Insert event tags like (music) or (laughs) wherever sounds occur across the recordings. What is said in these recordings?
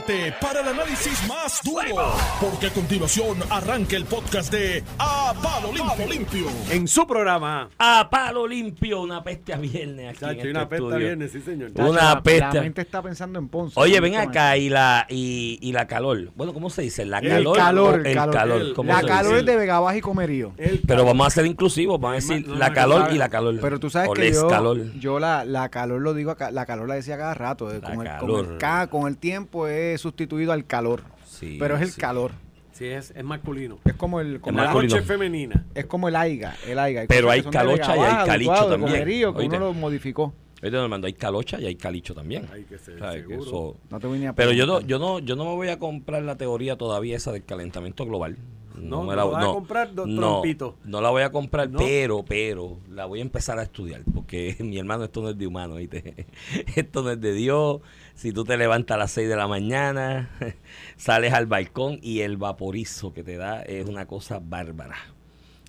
prepárate para el análisis más duro, porque a continuación arranca el podcast de A Palo Limpio. Limpio. En su programa. A palo limpio, una peste a viernes aquí en Chacho, este una pesta estudio. viernes, sí, señor. Una La- peste. La mente está pensando en Ponce. Oye, ven acá y la y, y la calor. Bueno, ¿cómo se dice? La El calor. calor, el el calor. calor. El- ¿cómo La calor dice? es de Vega Baja y Comerío. Pero calor. vamos a ser inclusivos, vamos a Es decir no, la no, calor no, y la calor. Pero tú sabes o que les yo, calor. yo la, la calor lo digo, acá, la calor la decía cada rato. eh, La con, el, con, calor. el, ca- con el tiempo sustituido al calor. Sí, pero es el sí. calor. Sí, es, es masculino. Es como el, como La masculino. noche femenina. es como el aiga, el aiga. Hay Pero hay calocha y hay de calicho también. Comerío, que uno lo modificó. Oíste, Normando, hay calocha y hay calicho también. Hay que ser. Que seguro. eso- No te vine a Pero yo no, yo no, yo no me voy a comprar la teoría todavía esa del calentamiento global. No, me no vas a comprar, no, no la voy a comprar, No. pero, pero, la voy a empezar a estudiar, porque (laughs) mi hermano, esto no es de humano, ¿viste? (laughs) Esto no es de Dios. Si tú te levantas a las 6 de la mañana, (laughs) sales al balcón y el vaporizo que te da es una cosa bárbara.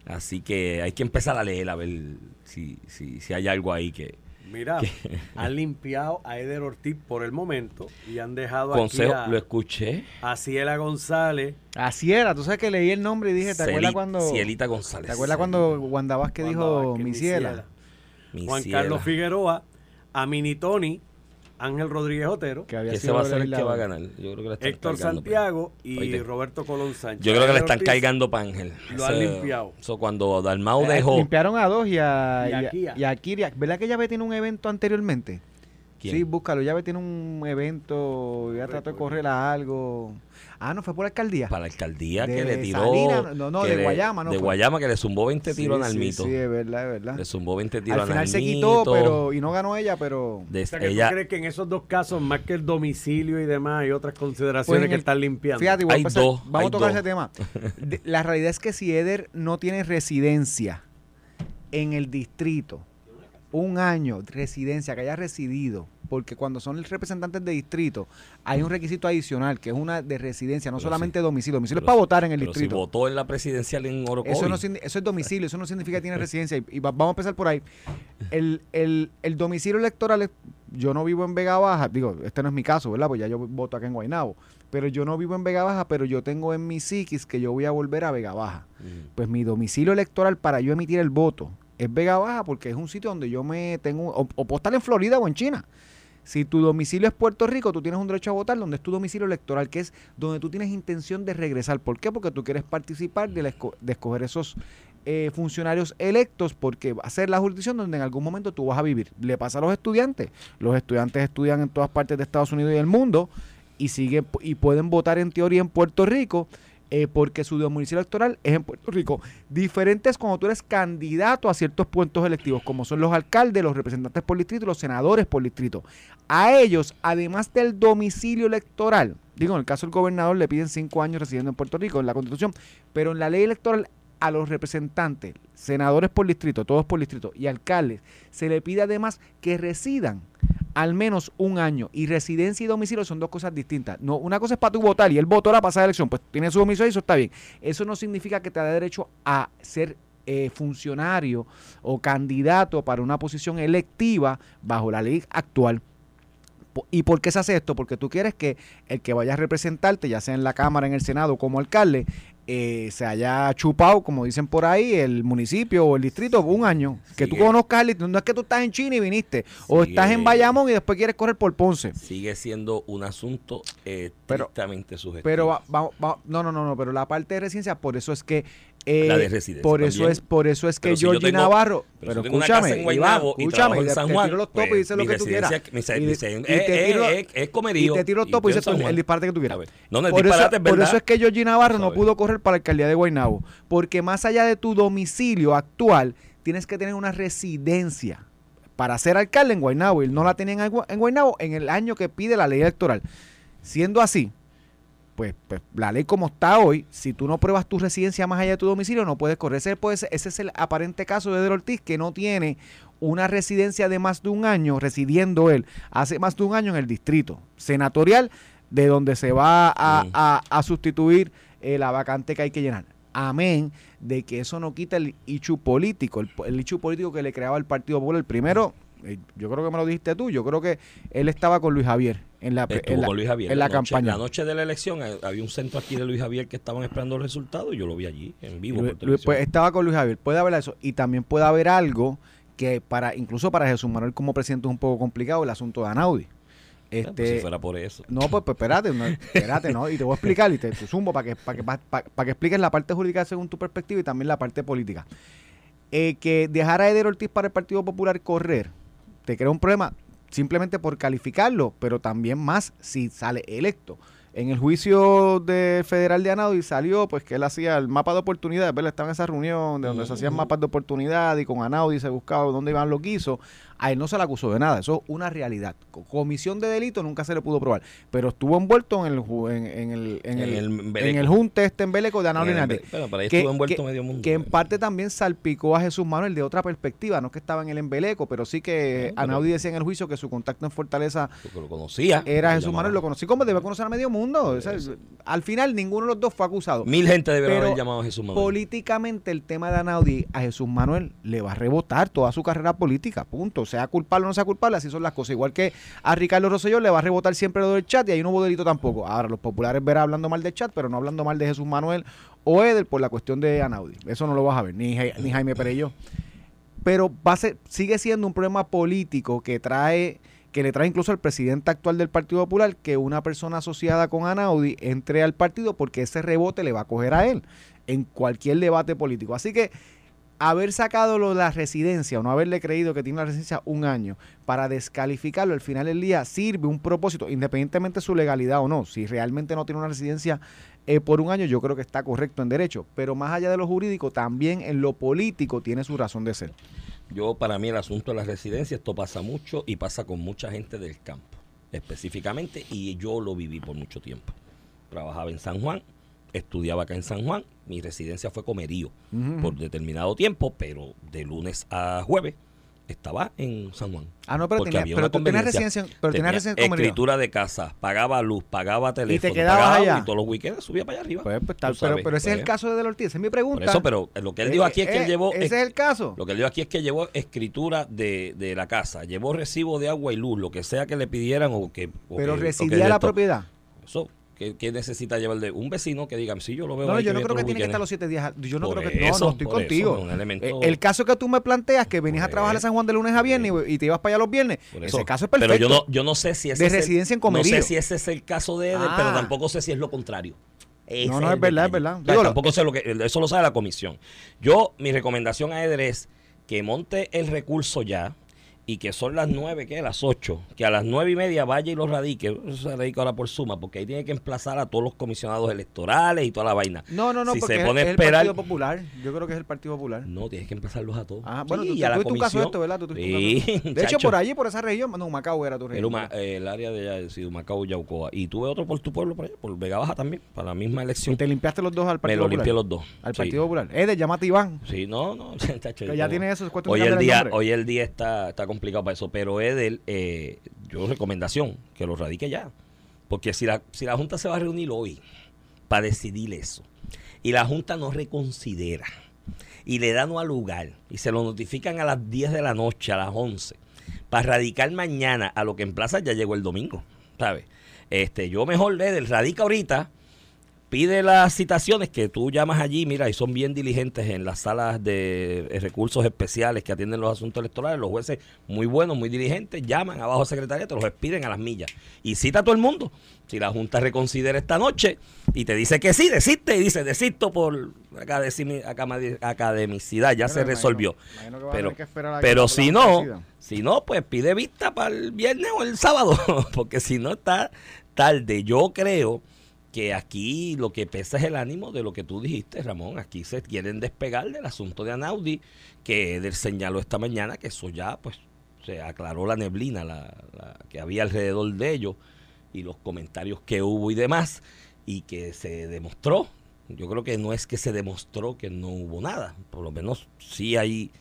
Así que hay que empezar a leer a ver si, si, si hay algo ahí que... Mira, (laughs) han limpiado a Eder Ortiz por el momento y han dejado Consejo, aquí lo a, escuché. a Ciela González. Así era, tú sabes que leí el nombre y dije, ¿te acuerdas Celi- cuando... Cielita González. ¿Te acuerdas cuando Wanda Vázquez Wanda dijo Vázquez, mi mi ciela? ciela. Mi Juan ciela. Carlos Figueroa, a Mini Tony, Ángel Rodríguez Otero, Que había Que ese sido va a ser el que va a ganar. Yo creo que le están Héctor Santiago y Oíste. Roberto Colón Sánchez. Yo creo que le están Ortiz, cargando para Ángel. lo han limpiado. Eso cuando Dalmau Eh, dejó. Limpiaron a dos y a, Y a y a- y a Kiria. ¿Verdad que Llave tiene un evento anteriormente? ¿Quién? Sí, búscalo. Llave tiene un evento, ya trató de correr a algo. Ah, no, fue por la alcaldía. Para la alcaldía De que le tiró. Salinas, no, no, de le- Guayama, ¿no De fue? Guayama que le zumbó 20 tiros sí, al sí, mito. Sí, es verdad, es verdad. Le zumbó 20 tiros Al final se Nalmito. quitó, pero y no ganó ella, pero... De- O sea, que ella, ¿Tú crees que en esos dos casos, más que el domicilio y demás, hay otras Pues consideraciones en que están limpiando? Fíjate, Hay dos, vamos hay a tocar dos. ese tema. (laughs) De- la realidad es que si Eder no tiene residencia en el distrito, un año de residencia, que haya residido, porque cuando son representantes de distrito, hay un requisito adicional, que es una de residencia, no Pero solamente sí. domicilio. Domicilio pero es para sí, votar en el pero si distrito. votó en la presidencial en Orocovi. Eso, no, eso es domicilio, eso no significa que tiene (laughs) residencia. Y, y va- vamos a empezar por ahí. El, el- el domicilio electoral, es- yo no vivo en Vega Baja, digo, este no es mi caso, ¿verdad? Pues ya yo voto acá en Guaynabo. Pero yo no vivo en Vega Baja, pero yo tengo en mi psiquis que yo voy a volver a Vega Baja. Mm. Pues mi domicilio electoral para yo emitir el voto es Vega Baja porque es un sitio donde yo me tengo, o, o puedo estar en Florida o en China. Si tu domicilio es Puerto Rico, tú tienes un derecho a votar donde es tu domicilio electoral, que es donde tú tienes intención de regresar. ¿Por qué? Porque tú quieres participar de, de escoger esos eh, funcionarios electos, porque va a ser la jurisdicción donde en algún momento tú vas a vivir. Le pasa a los estudiantes. Los estudiantes estudian en todas partes de Estados Unidos y del mundo y, siguen, y pueden votar en teoría en Puerto Rico. Eh, porque su domicilio electoral es en Puerto Rico. Diferente es cuando tú eres candidato a ciertos puestos electivos, como son los alcaldes, los representantes por distrito los senadores por distrito. A ellos, además del domicilio electoral, digo, en el caso del gobernador le piden cinco años residiendo en Puerto Rico, en la constitución, pero en la ley electoral a los representantes, senadores por distrito, todos por distrito, y alcaldes, se le pide además que residan al menos un año. Y residencia y domicilio son dos cosas distintas. No, una cosa es para tu votar y él votó la pasada elección, pues tiene su domicilio y eso está bien. Eso no significa que te da derecho a ser eh, funcionario o candidato para una posición electiva bajo la ley actual. ¿Y por qué se hace esto? Porque tú quieres que el que vaya a representarte, ya sea en la Cámara, en el Senado, como alcalde, eh, se haya chupado, como dicen por ahí, el municipio o el distrito un año. Que tú conozcas el distrito. No es que tú estás en China y viniste. O Sigue. estás en Bayamón y después quieres correr por Ponce. Sigue siendo un asunto eh, Pero- subjetivo. Pero va- va- va- no, no, no, no, pero la parte de residencia, por eso es que eh, La de residencia por eso también. es, por eso es que Pero si Georgie tengo- Navarro, pero pero, una escúchame, casa en Iván, Guaynabo y escúchame, trabajo en te- San te Juan, tiro los topos pues, y dices lo que tú quieras. mi Y mi y te es- tiro- es- es comerío. Y te tiro los Y topos y dices el disparate que tú quieras. No, no por, eso, es por verdad. eso es que Georgie Navarro no pudo correr para la alcaldía de Guaynabo. Porque más allá de tu domicilio actual, tienes que tener una residencia para ser alcalde en Guaynabo. Y no la tenía en Gua- en Guaynabo en el año que pide la ley electoral. Siendo así, pues, pues, la ley como está hoy, si tú no pruebas tu residencia más allá de tu domicilio, no puedes correr. Ese, puede ser- ese es el aparente caso de Eder Ortiz, que no tiene una residencia de más de un año, residiendo él hace más de un año en el distrito senatorial, de donde se va a, a- a sustituir eh, la vacante que hay que llenar. Amén de que eso no quita el ichu político, el, el ichu político que le creaba el Partido Popular. El primero, eh, yo creo que me lo dijiste tú, yo creo que él estaba con Luis Javier en la, en la- con Luis Javier. en la noche- campaña. La noche de la elección eh, había un centro aquí de Luis Javier que estaban esperando los resultados y yo lo vi allí, en vivo. Luis- por televisión. Luis, pues, estaba con Luis Javier. Puede haber eso. Y también puede haber algo que para incluso para Jesús Manuel como presidente es un poco complicado el asunto de Anaudi. Este, pues si fuera por eso. No, pues, pues, espérate, no, espérate, ¿no? Y te voy a explicar y te, te zumbo para que, para que, para, que expliques la parte jurídica según tu perspectiva y también la parte política. Eh, que dejar a Eder Ortiz para el Partido Popular correr te crea un problema simplemente por calificarlo, pero también más si sale electo. En el juicio de federal de Anaudi salió pues que él hacía el mapa de oportunidades, ¿verdad? Estaba en esa reunión de donde se hacían mapas de oportunidad y con Anaudi se buscaba dónde iban los guisos. A él no se le acusó de nada, eso es una realidad. Co- Comisión de delito nunca se le pudo probar, pero estuvo envuelto en el en, en el en el, En el en el junte este en Beleco de. Be- Pero por ahí que- estuvo envuelto que- medio mundo. Que en parte también salpicó a Jesús Manuel de otra perspectiva, no que estaba en el embeleco, pero sí que Anaudi decía en el juicio que su contacto en Fortaleza lo conocía. era Jesús. Manuel, lo conocí como debe conocer a medio mundo. O sea, al final ninguno de los dos fue acusado. Mil gente debería haber llamado a Jesús Manuel. Políticamente el tema de Anaudi a Jesús Manuel le va a rebotar toda su carrera política, punto. Sea culpable o no sea culpable, así son las cosas. Igual que a Ricardo Rosselló le va a rebotar siempre lo del chat y ahí no hubo delito tampoco. Ahora los populares verán hablando mal del chat, pero no hablando mal de Jesús Manuel o Eder por la cuestión de Anaudi. Eso no lo vas a ver, ni Jaime Perello. Pero va a ser- sigue siendo un problema político que trae que le trae incluso al presidente actual del Partido Popular que una persona asociada con Anaudi entre al partido porque ese rebote le va a coger a él en cualquier debate político. Así que haber sacado de la residencia o no haberle creído que tiene una residencia un año para descalificarlo al final del día sirve un propósito, independientemente de su legalidad o no. Si realmente no tiene una residencia eh, por un año, yo creo que está correcto en derecho. Pero más allá de lo jurídico, también en lo político tiene su razón de ser. Yo, para mí, el asunto de la residencia, esto pasa mucho y pasa con mucha gente del campo, específicamente, y yo lo viví por mucho tiempo. Trabajaba en San Juan, estudiaba acá en San Juan, mi residencia fue Comerío por determinado tiempo, pero de lunes a jueves estaba en San Juan. Ah, no, pero, pero tú tenías conveniencia. residencia, pero Tenía residencia escritura de casa, pagaba luz, pagaba teléfono, quedabas pagaba allá? y todos los weekends subía para allá arriba. Pues, pues, tal, pero, pero ese es el pues, caso de Ortiz, esa es mi pregunta. Por eso, pero lo que él dijo aquí es que él Eh, llevó Ese es el caso. lo que él dijo aquí es que llevó escritura de, de la casa, llevó recibo de agua y luz, lo que sea que le pidieran o que... o Pero que- o que residía la propiedad. Eso, ¿qué, qué necesita llevar de un vecino que diga, sí, yo lo veo No, no, ahí yo no creo que tiene que estar los weekends"? siete días. Yo no Por creo que. No, eso, no, estoy eso, contigo. elemento- Eh, El caso que tú me planteas, que venías a trabajar a San Juan de lunes a viernes y- y te ibas para allá los viernes, ese caso es perfecto. Pero yo no, yo no sé si ese De es el- residencia en No Comerío. sé si ese es el caso de Eder, Ah. pero tampoco sé si es lo contrario. Ese No, no, es verdad, es verdad. O sea, Digo, lo- tampoco sé lo que... Eso lo sabe la comisión. Yo, mi recomendación a Eder es que monte el recurso ya y que son las nueve, que las ocho, que a las nueve y media vaya y lo radique, eso se radica ahora por suma, porque ahí tiene que emplazar a todos los comisionados electorales y toda la vaina. No, no, no, si porque se pone es, a el esperar, Partido Popular. Yo creo que es el Partido Popular. no, tienes que empezarlos a todos. Ah, bueno, Sí, tú, y a tú la tuviste un caso de comisión. esto, ¿verdad? Sí, caso. De hecho, por allí, por esa región, no, Macao era tu región. Eh, el área de allá, sí, Humacao y Yaucoa. Y tuve otro por tu pueblo, por allá, por Vega Baja también, para la misma y elección. te limpiaste los dos al Me Partido lo Popular. limpié los dos. Al sí. Partido Popular. Eder, llámate Iván. Sí, no, no, (laughs) chacho, Que ya tiene Hoy de el día, hoy el día está, está complicado para eso, pero Edel, eh, yo recomendación, que lo radique ya. Porque si la, si la Junta se va a reunir hoy para decidir eso, y la Junta no reconsidera, y le dan al lugar, y se lo notifican a las 10 de la noche, a las 11, para radicar mañana a lo que en plaza ya llegó el domingo, ¿sabes? Este, yo mejor Edel radica ahorita, pide las citaciones que tú llamas allí, mira, y son bien diligentes en las salas de eh, recursos especiales que atienden los asuntos electorales, los jueces muy buenos, muy diligentes, llaman abajo al secretariato, los expiden a las millas y cita a todo el mundo. Si la Junta reconsidera esta noche y te dice que sí, desiste y dice, desisto por academicidad, ya Bueno, se imagino- resolvió. imagino a Pero, que pero si no, decida. si no, pues pide vista para el viernes o el sábado, (laughs) porque si no está tarde. Yo creo que aquí lo que pesa es el ánimo de lo que tú dijiste, Ramón. Aquí se quieren despegar del asunto de Anaudi, que él señaló esta mañana que eso ya, pues, se aclaró la neblina la, la que había alrededor de ellos y los comentarios que hubo y demás, y que se demostró. Yo creo que no es que se demostró que no hubo nada, por lo menos sí hay,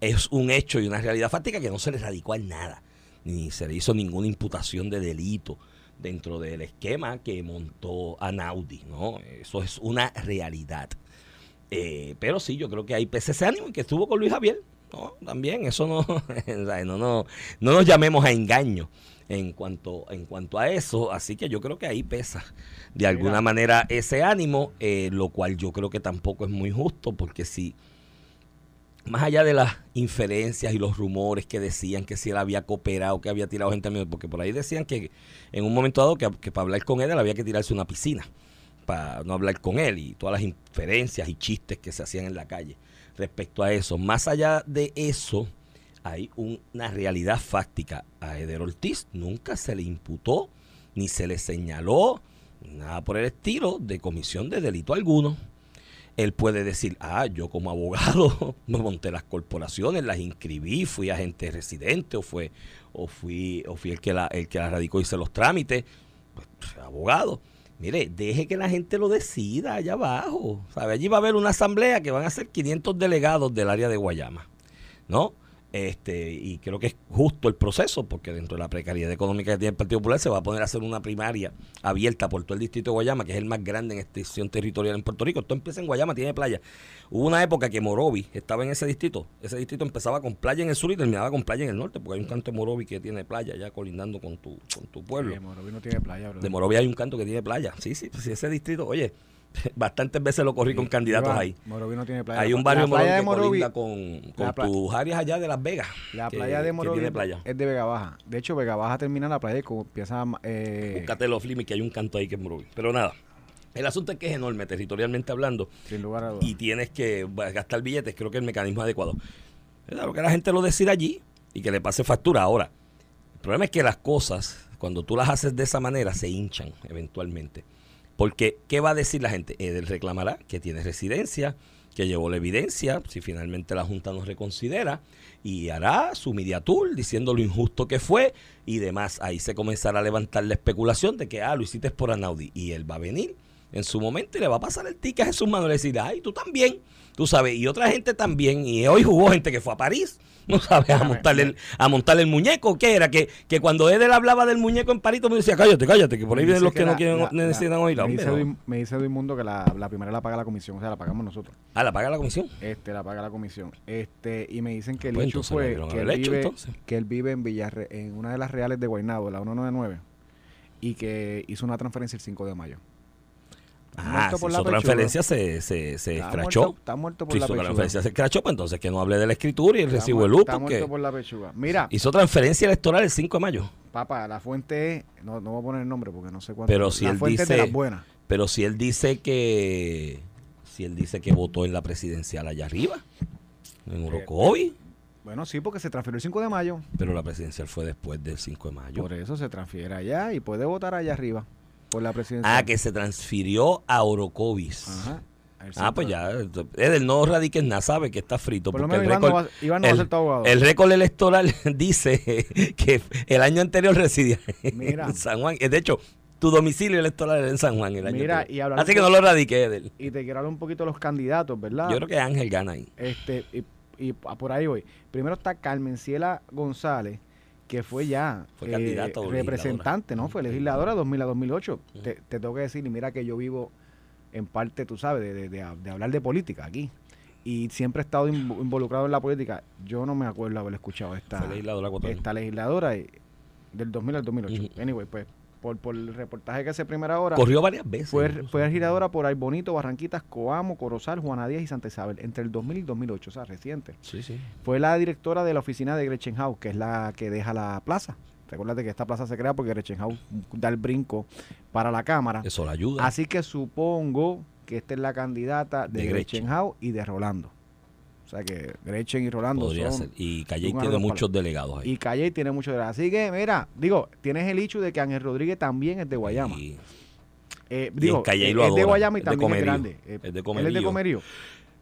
es un hecho y una realidad fáctica que no se le radicó en nada, ni se le hizo ninguna imputación de delito dentro del esquema que montó Anaudi, ¿no? Eso es una realidad. Eh, pero sí, yo creo que hay ese ánimo y que estuvo con Luis Javier. No, también, eso no, (laughs) no, no, no nos llamemos a engaño en cuanto, en cuanto a eso. Así que yo creo que ahí pesa de alguna manera ese ánimo, eh, lo cual yo creo que tampoco es muy justo, porque si, más allá de las inferencias y los rumores que decían que si él había cooperado, que había tirado gente a mí, porque por ahí decían que en un momento dado que, que para hablar con él, él había que tirarse una piscina para no hablar con él y todas las inferencias y chistes que se hacían en la calle respecto a eso. Más allá de eso, hay una realidad fáctica. A Eder Ortiz nunca se le imputó ni se le señaló nada por el estilo de comisión de delito alguno. Él puede decir, ah, yo como abogado (laughs) me monté las corporaciones, las inscribí, fui agente residente o fue o fui o fui el que la el que la radicó y hice los trámites, pues, abogado. Mire, deje que la gente lo decida allá abajo. ¿Sabe? Allí va a haber una asamblea que van a ser 500 delegados del área de Guayama. ¿No? Este, y creo que es justo el proceso, porque dentro de la precariedad económica que tiene el Partido Popular se va a poner a hacer una primaria abierta por todo el distrito de Guayama, que es el más grande en extensión territorial en Puerto Rico. Esto empieza en Guayama, tiene playa. Hubo una época que Morovi estaba en ese distrito. Ese distrito empezaba con playa en el sur y terminaba con playa en el norte, porque hay un canto de Morovi que tiene playa ya colindando con tu, con tu pueblo. De Morovi no tiene playa, bro. De Morovi hay un canto que tiene playa. Sí, sí, sí, ese distrito, oye, (laughs) bastantes veces lo corrí con candidatos ahí. Morovi no tiene playa. Hay un barrio de Morovi que con, con tus áreas allá de Las Vegas. La playa de Morovi es de Vega Baja. De hecho, Vega Baja termina la playa y empieza... Eh, Búscate los que hay un canto ahí que es Morovi. Pero nada. El asunto es que es enorme, territorialmente hablando. Sin lugar a dudas. Y tienes que gastar billetes, creo que es el mecanismo adecuado. Claro que la gente lo decida allí y que le pase factura. Ahora, el problema es que las cosas, cuando tú las haces de esa manera, se hinchan eventualmente. Porque, ¿qué va a decir la gente? Él reclamará que tiene residencia, que llevó la evidencia, si finalmente la Junta nos reconsidera, y hará su media diciendo lo injusto que fue y demás. Ahí se comenzará a levantar la especulación de que, ah, lo hiciste por Anaudi. Y él va a venir en su momento y le va a pasar el ticket a Jesús Manuel y decir, ay, tú también, tú sabes, y otra gente también, y hoy hubo gente que fue a París, (laughs) no sabes, a montarle el, a montarle el muñeco, ¿qué era? Que, que cuando Edel hablaba del muñeco en París, me decía, cállate, cállate, que por ahí vienen los que, no quieren, necesitan oírla. Me dice, me dice Mundo que la, la, primera la paga la comisión, o sea, la pagamos nosotros. Ah, ¿la paga la comisión? Este, la paga la comisión. Este, y me dicen que el pues hecho fue que él, vive, que él vive en Villarre, en una de las reales de Guaynabo, la 199, y que hizo una transferencia el 5 de mayo. Ah, si su transferencia se, se, se escrachó. está muerto por la pechuga. transferencia se escrachó, pues entonces que no hable de la escritura y el recibo de luz. Está muerto por la pechuga. Mira. Hizo transferencia electoral el 5 de mayo. Papá, la fuente, no, no voy a poner el nombre porque no sé cuánto. Pero si la él fuente dice. Pero si él dice que, si él dice que votó en la presidencial allá arriba, en Orocovi. Eh, bueno, sí, porque se transfirió el 5 de mayo. Pero la presidencial fue después del 5 de mayo. Por eso se transfiere allá y puede votar allá arriba por la presidencia. Ah, que se transfirió a Orocovis. Ajá. Ah, pues ya, el no radiques nada, sabe que está frito. Por lo menos el récord, Iván no, el, el récord electoral (laughs) dice que el año anterior residía en (laughs) San Juan. De hecho, tu domicilio electoral era en San Juan el año Mira, y Así que no lo radiqué, Edel. Y te quiero hablar un poquito de los candidatos, ¿verdad? Yo creo que Ángel gana ahí. Este, y, y por ahí voy. Primero está Carmen Ciela González, que fue ya eh, representante, ¿no? Fue legisladora 2000 a 2008. te, te, tengo que decir, y mira que yo vivo en parte, tú sabes, de, de, hablar de política aquí. Y siempre he estado involucrado en la política. Yo no me acuerdo haber escuchado esta legisladora, esta legisladora del 2000 al 2008. Anyway, pues por, por, el reportaje que hace primera hora. Corrió varias veces. Fue, fue legisladora por Bonito, Barranquitas, Coamo, Corozal, Juana Díaz y Santa Isabel entre el 2000 y el 2008, o sea, reciente. Sí, sí. Fue la directora de la oficina de Gretchen House, que es la que deja la plaza. Recuerda que esta plaza se crea porque Gretchen House da el brinco para la Cámara. Eso la ayuda. Así que supongo que esta es la candidata de, Gretchen House y de Rolando. O sea que Gretchen y Rolando Podría ser. Y Calle tiene muchos delegados ahí. Y Calle tiene muchos delegados. Así que, mira, digo, tienes el hecho de que Ángel Rodríguez también es de Guayama. Eh, digo, es de Guayama y también es, grande. es de Comerío. Él es de Comerío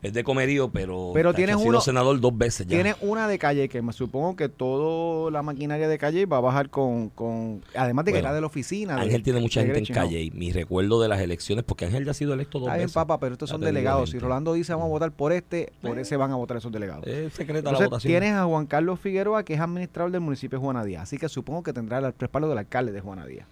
es de comerío, pero, pero tienes ha sido senador dos veces ya. Tienes una de calle que me supongo que toda la maquinaria de calle va a bajar con, con además de que era de la oficina. Ángel tiene mucha gente en calle y mi recuerdo de las elecciones, porque Ángel ya ha sido electo dos Está veces. Papá, pero estos son delegados. Si Rolando dice vamos a votar por este, por eh. ese van a votar esos delegados. Es secreta la votación. Tienes a Juan Carlos Figueroa, que es administrador del municipio de Juana Díaz. Así que supongo que tendrá el respaldo del alcalde de Juana Díaz.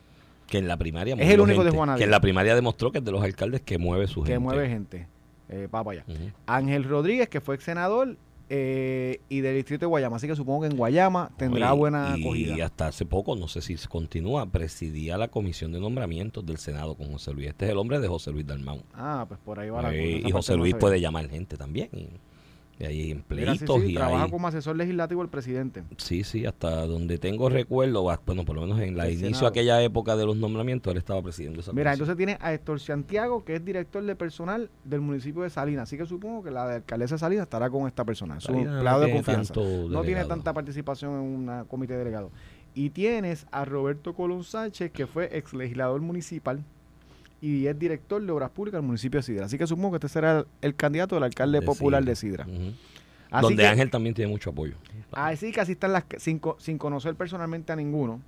Que en la primaria es el único de Juana. Que en la primaria demostró que es de los alcaldes que mueve su gente. Que mueve gente. Eh, allá. Ángel Rodríguez, que fue ex senador, eh, y del distrito de Guayama. Así que supongo que en Guayama tendrá Y- buena y, acogida. hasta hace poco, no sé si continúa, presidía la comisión de nombramientos del Senado con José Luis. Este es el hombre de José Luis Dalmau. Ah, pues por ahí va la Eh, cosa. Y José Luis puede llamar gente también. Y, y hay Mira, sí, empleitos sí, y trabaja hay... como asesor legislativo del presidente. Sí, sí, hasta donde tengo recuerdo, bueno, por lo menos en la inicio Senado. de aquella época de los nombramientos, él estaba presidiendo esa Mira, comisión. entonces tiene a Héctor Santiago, que es director de personal del municipio de Salinas. Así que supongo que la de alcaldesa de Salinas estará con esta persona. Un Salinas no empleado de confianza. No tiene tanta participación en un comité de delegado. Y tienes a Roberto Colón Sánchez, que fue ex legislador municipal y es director de obras públicas del municipio de Sidra. Así que supongo que este será el, el candidato del alcalde De popular Sidra. de Sidra. Así Donde que, Ángel también tiene mucho apoyo. Así que así están las, sin, sin conocer personalmente a ninguno.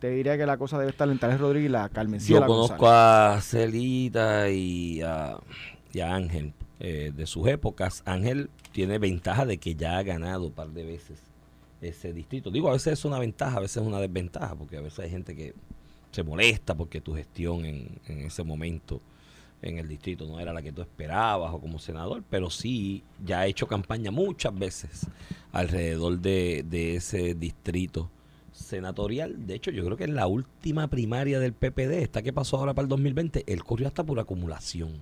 Te diría que la cosa debe estar en Tales Rodríguez y la Carmencilla Yo conozco a Celita y a, y a Ángel eh, de sus épocas. Ángel tiene ventaja de que ya ha ganado un par de veces ese distrito. Digo, a veces es una ventaja, a veces es una desventaja, porque a veces hay gente que se molesta porque tu gestión en, en ese momento en el distrito no era la que tú esperabas o como senador, pero sí ya ha hecho campaña muchas veces alrededor de, de ese distrito senatorial. De hecho, yo creo que en la última primaria del PPD, esta que pasó ahora para el 2020, él corrió hasta por acumulación.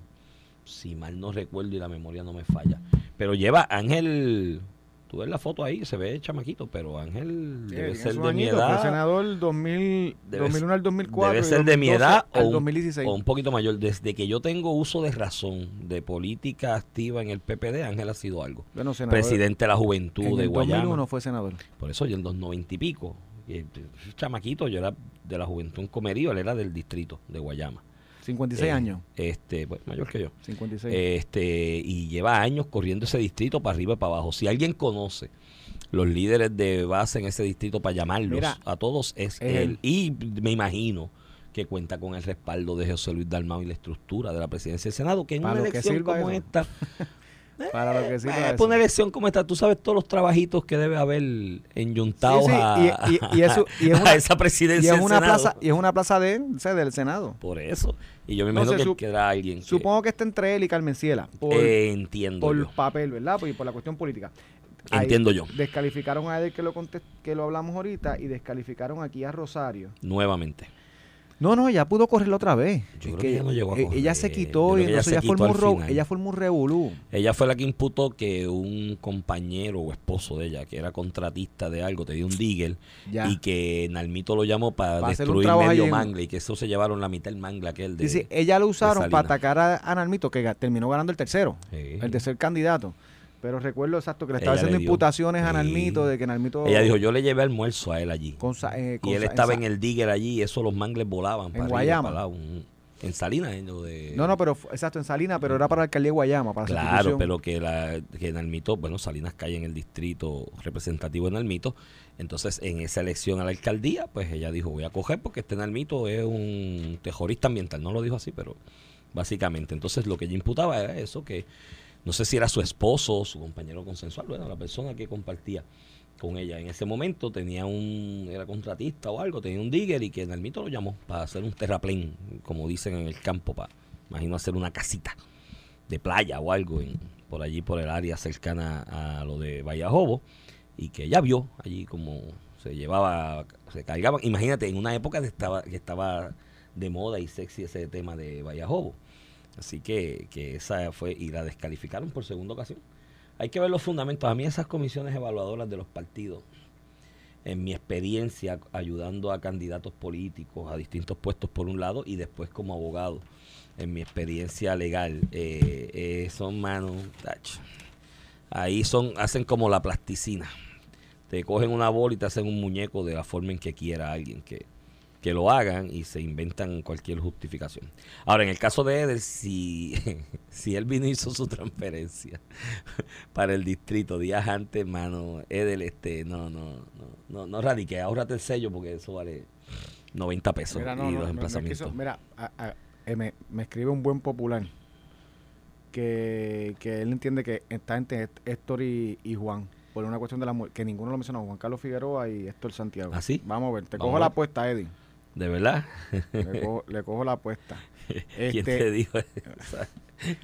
Si mal no recuerdo y la memoria no me falla. Pero lleva Ángel, tú ves la foto ahí, se ve chamaquito, pero Ángel debe ser de mi Fue edad. senador 2000, Debe 2001 al 2004. Debe y ser de mi 2012 edad o un, 2016. o un poquito mayor. Desde que yo tengo uso de razón de política activa en el PPD, Ángel ha sido algo. Bueno, senador, Presidente de la Juventud en de el Guayama. 2001 fue senador. Por eso yo en los noventa y pico, y, eh, chamaquito, yo era de la juventud en Comerío, él era del distrito de Guayama. 56 Eh, años. Este, pues, mayor que yo. 56. Este, y lleva años corriendo ese distrito para arriba y para abajo. Si alguien conoce los líderes de base en ese distrito para llamarlos Mira, a todos es es él. él. Y me imagino que cuenta con el respaldo de José Luis Dalmau y la estructura de la presidencia del Senado, que en Para una que elección sirva como eso. esta, (laughs) para lo que sirva eh, para una elección como esta, tú sabes todos los trabajitos que debe haber enyuntados Sí, sí, a, y- y- y eso- y es (laughs) a una- esa y presidencia es del una plaza y es una plaza de, o sea, del Senado. Por eso. Y yo me No imagino que quedará alguien que Supongo que está entre él y Carmen Ciela por, eh, entiendo por yo. papel, ¿verdad? Por, por la cuestión política. Ahí Entiendo yo. Descalificaron a él que lo que lo hablamos ahorita y descalificaron aquí a Rosario. Nuevamente. No, no, ella pudo correrla otra vez. Yo creo que ella no llegó a eh, correr. Ella se quitó y que ella entonces formó un ella formó un revolú. Ella fue la que imputó que un compañero o esposo de ella, que era contratista de algo, tenía un digger Ya. y que Nalmito lo llamó para destruir medio en- mangle y que eso se llevaron la mitad del mangle aquel de... Sí, sí, ella lo usaron para atacar a, a Nalmito, que ga- terminó ganando el tercero, Sí. el tercer candidato. Pero recuerdo exacto que le estaba Ella le haciendo dio. imputaciones a. Nalmito de que Nalmito. Ella dijo, yo le llevé almuerzo a él allí. con sa- eh, con y él sa- estaba en el digger allí y eso los mangles volaban. y Guayama. un- en Salinas. en lo de, No, no, pero exacto, en Salinas, pero era para la alcaldía de Guayama, para la Claro, pero que, la, que Nalmito, bueno, Salinas cae en el distrito representativo de Nalmito. Entonces, en esa elección a la alcaldía, pues ella dijo, voy a coger porque este Nalmito es un terrorista ambiental. No lo dijo así, pero básicamente. Entonces, lo que ella imputaba era eso, que no sé si era su esposo, su compañero consensual, bueno, la persona que compartía con ella. En ese momento tenía un, era contratista o algo, tenía un digger y que Nalmito lo llamó para hacer un terraplén, como dicen en el campo, para, imagino hacer una casita de playa o algo en, por allí, por el área cercana a lo de Vallajobo, y que ella vio allí como se llevaba, se cargaban. Imagínate, en una época que estaba, que estaba de moda y sexy ese tema de Vallajobo. Así que, que esa fue, y la descalificaron por segunda ocasión. Hay que ver los fundamentos. A mí esas comisiones evaluadoras de los partidos, en mi experiencia ayudando a candidatos políticos a distintos puestos por un lado y después como abogado, en mi experiencia legal, eh, eh, son manos, ahí son, hacen como la plasticina. Te cogen una bola y te hacen un muñeco de la forma en que quiera alguien que, que lo hagan y se inventan cualquier justificación. Ahora, en el caso de Eder, si, (laughs) si él vino y hizo su transferencia (laughs) para el distrito días antes, mano, Eder, este, no, no, no, no, no radique, ahórrate el sello porque eso vale 90 pesos Mira, y no, los emplazamientos. quiso- mira, a- a- eh, me, me escribe un buen popular que, que él entiende que está entre Héctor y, y Juan por una cuestión de la muerte, que ninguno lo mencionó, Juan Carlos Figueroa y Héctor Santiago. ¿Ah, sí? Vamos a ver, te Vamos cojo la apuesta, Eddie. ¿De verdad? Le cojo, le cojo la apuesta. (laughs) ¿Quién Este, te dijo (laughs) eso?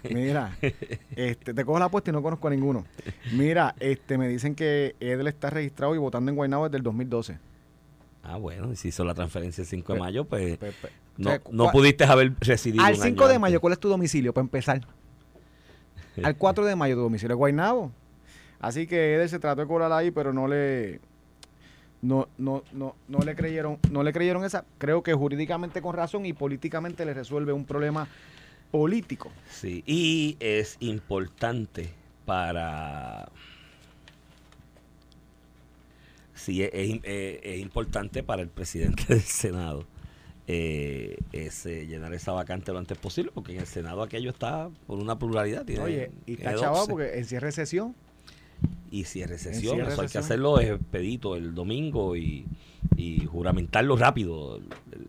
Mira, este, te cojo la apuesta y no conozco a ninguno. Mira, este, me dicen que Edel está registrado y votando en Guaynabo desde el 2012. Ah, bueno, y si hizo la transferencia el 5 de Pe- mayo, pues Pe- pe- no, o sea, no pudiste haber residido Al un 5 año de mayo, ¿cuál es tu domicilio para empezar? Al 4 de mayo tu domicilio es Guaynabo. Así que Edel se trató de colar ahí, pero no le no, no, no, no le creyeron, no le creyeron esa. Creo que jurídicamente con razón y políticamente le resuelve un problema político. Sí, y es importante para... Sí, es, es- importante para el presidente (laughs) del Senado eh, es, eh, llenar esa vacante lo antes posible, porque en el Senado aquello está por una pluralidad. Tiene, Oye, y 12. porque en cierre de sesión Y si es recesión, eso hay que hacerlo es pedito el domingo y, y juramentarlo rápido el,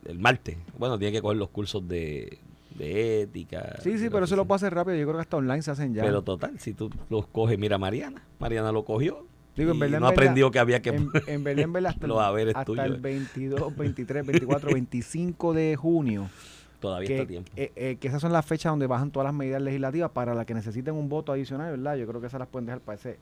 el- martes. Bueno, tiene que coger los cursos de, de ética. Sí, sí, pero eso lo puedo hacer rápido. Yo creo que hasta online se hacen ya. Pero total, si tú los coges, mira Mariana. Mariana lo cogió. Digo, en no aprendió que había que... en, en en verdad, (laughs) hasta, Los haberes el, hasta tuyos. el 22, 23, 24, 25 de junio. Todavía Que, está tiempo. eh, eh, que esas son las fechas donde bajan todas las medidas legislativas para las que necesiten un voto adicional, ¿verdad? Yo creo que esas las pueden dejar para ese,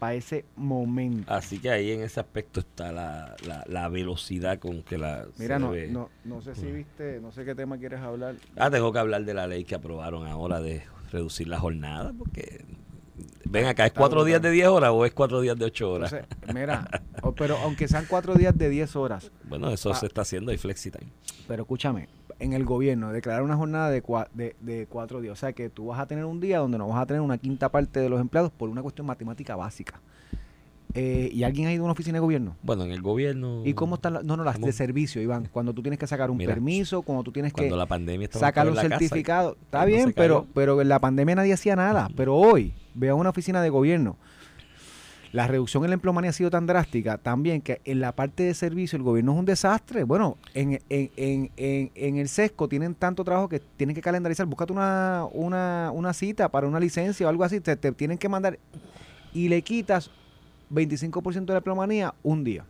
para ese momento. Así que ahí en ese aspecto está la, la, la velocidad con que la... Mira, se no, no, no sé si viste, no sé qué tema quieres hablar. Ah, tengo que hablar de la ley que aprobaron ahora de reducir la jornada, porque... Ven acá, ¿es cuatro días de 10 horas o es cuatro días de 8 horas? Entonces, mira, o- pero aunque sean cuatro días de 10 horas, (laughs) Bueno, eso Ah. se está haciendo, hay flexitime. Pero escúchame, en el gobierno declarar una jornada de, cua- de, de cuatro días. O sea que tú vas a tener un día donde no vas a tener una quinta parte de los empleados por una cuestión matemática básica. Eh, ¿Y alguien ha ido a una oficina de gobierno? Bueno, en el gobierno... ¿Y cómo están las.? No, no, las de servicio, Iván. (laughs) Cuando tú tienes que sacar un Mira, permiso, cuando tú tienes Cuando que la pandemia sacar un certificado. Está bien, pero, pero en la pandemia nadie hacía nada. Pero hoy, ve a una oficina de gobierno. La reducción en la empleomanía ha sido tan drástica también que en la parte de servicio el gobierno es un desastre. Bueno, en, en, en, en, el SESCO tienen tanto trabajo que tienen que calendarizar. Búscate una, una, una cita para una licencia o algo así. Te, te tienen que mandar y le quitas 25% de la empleomanía un día.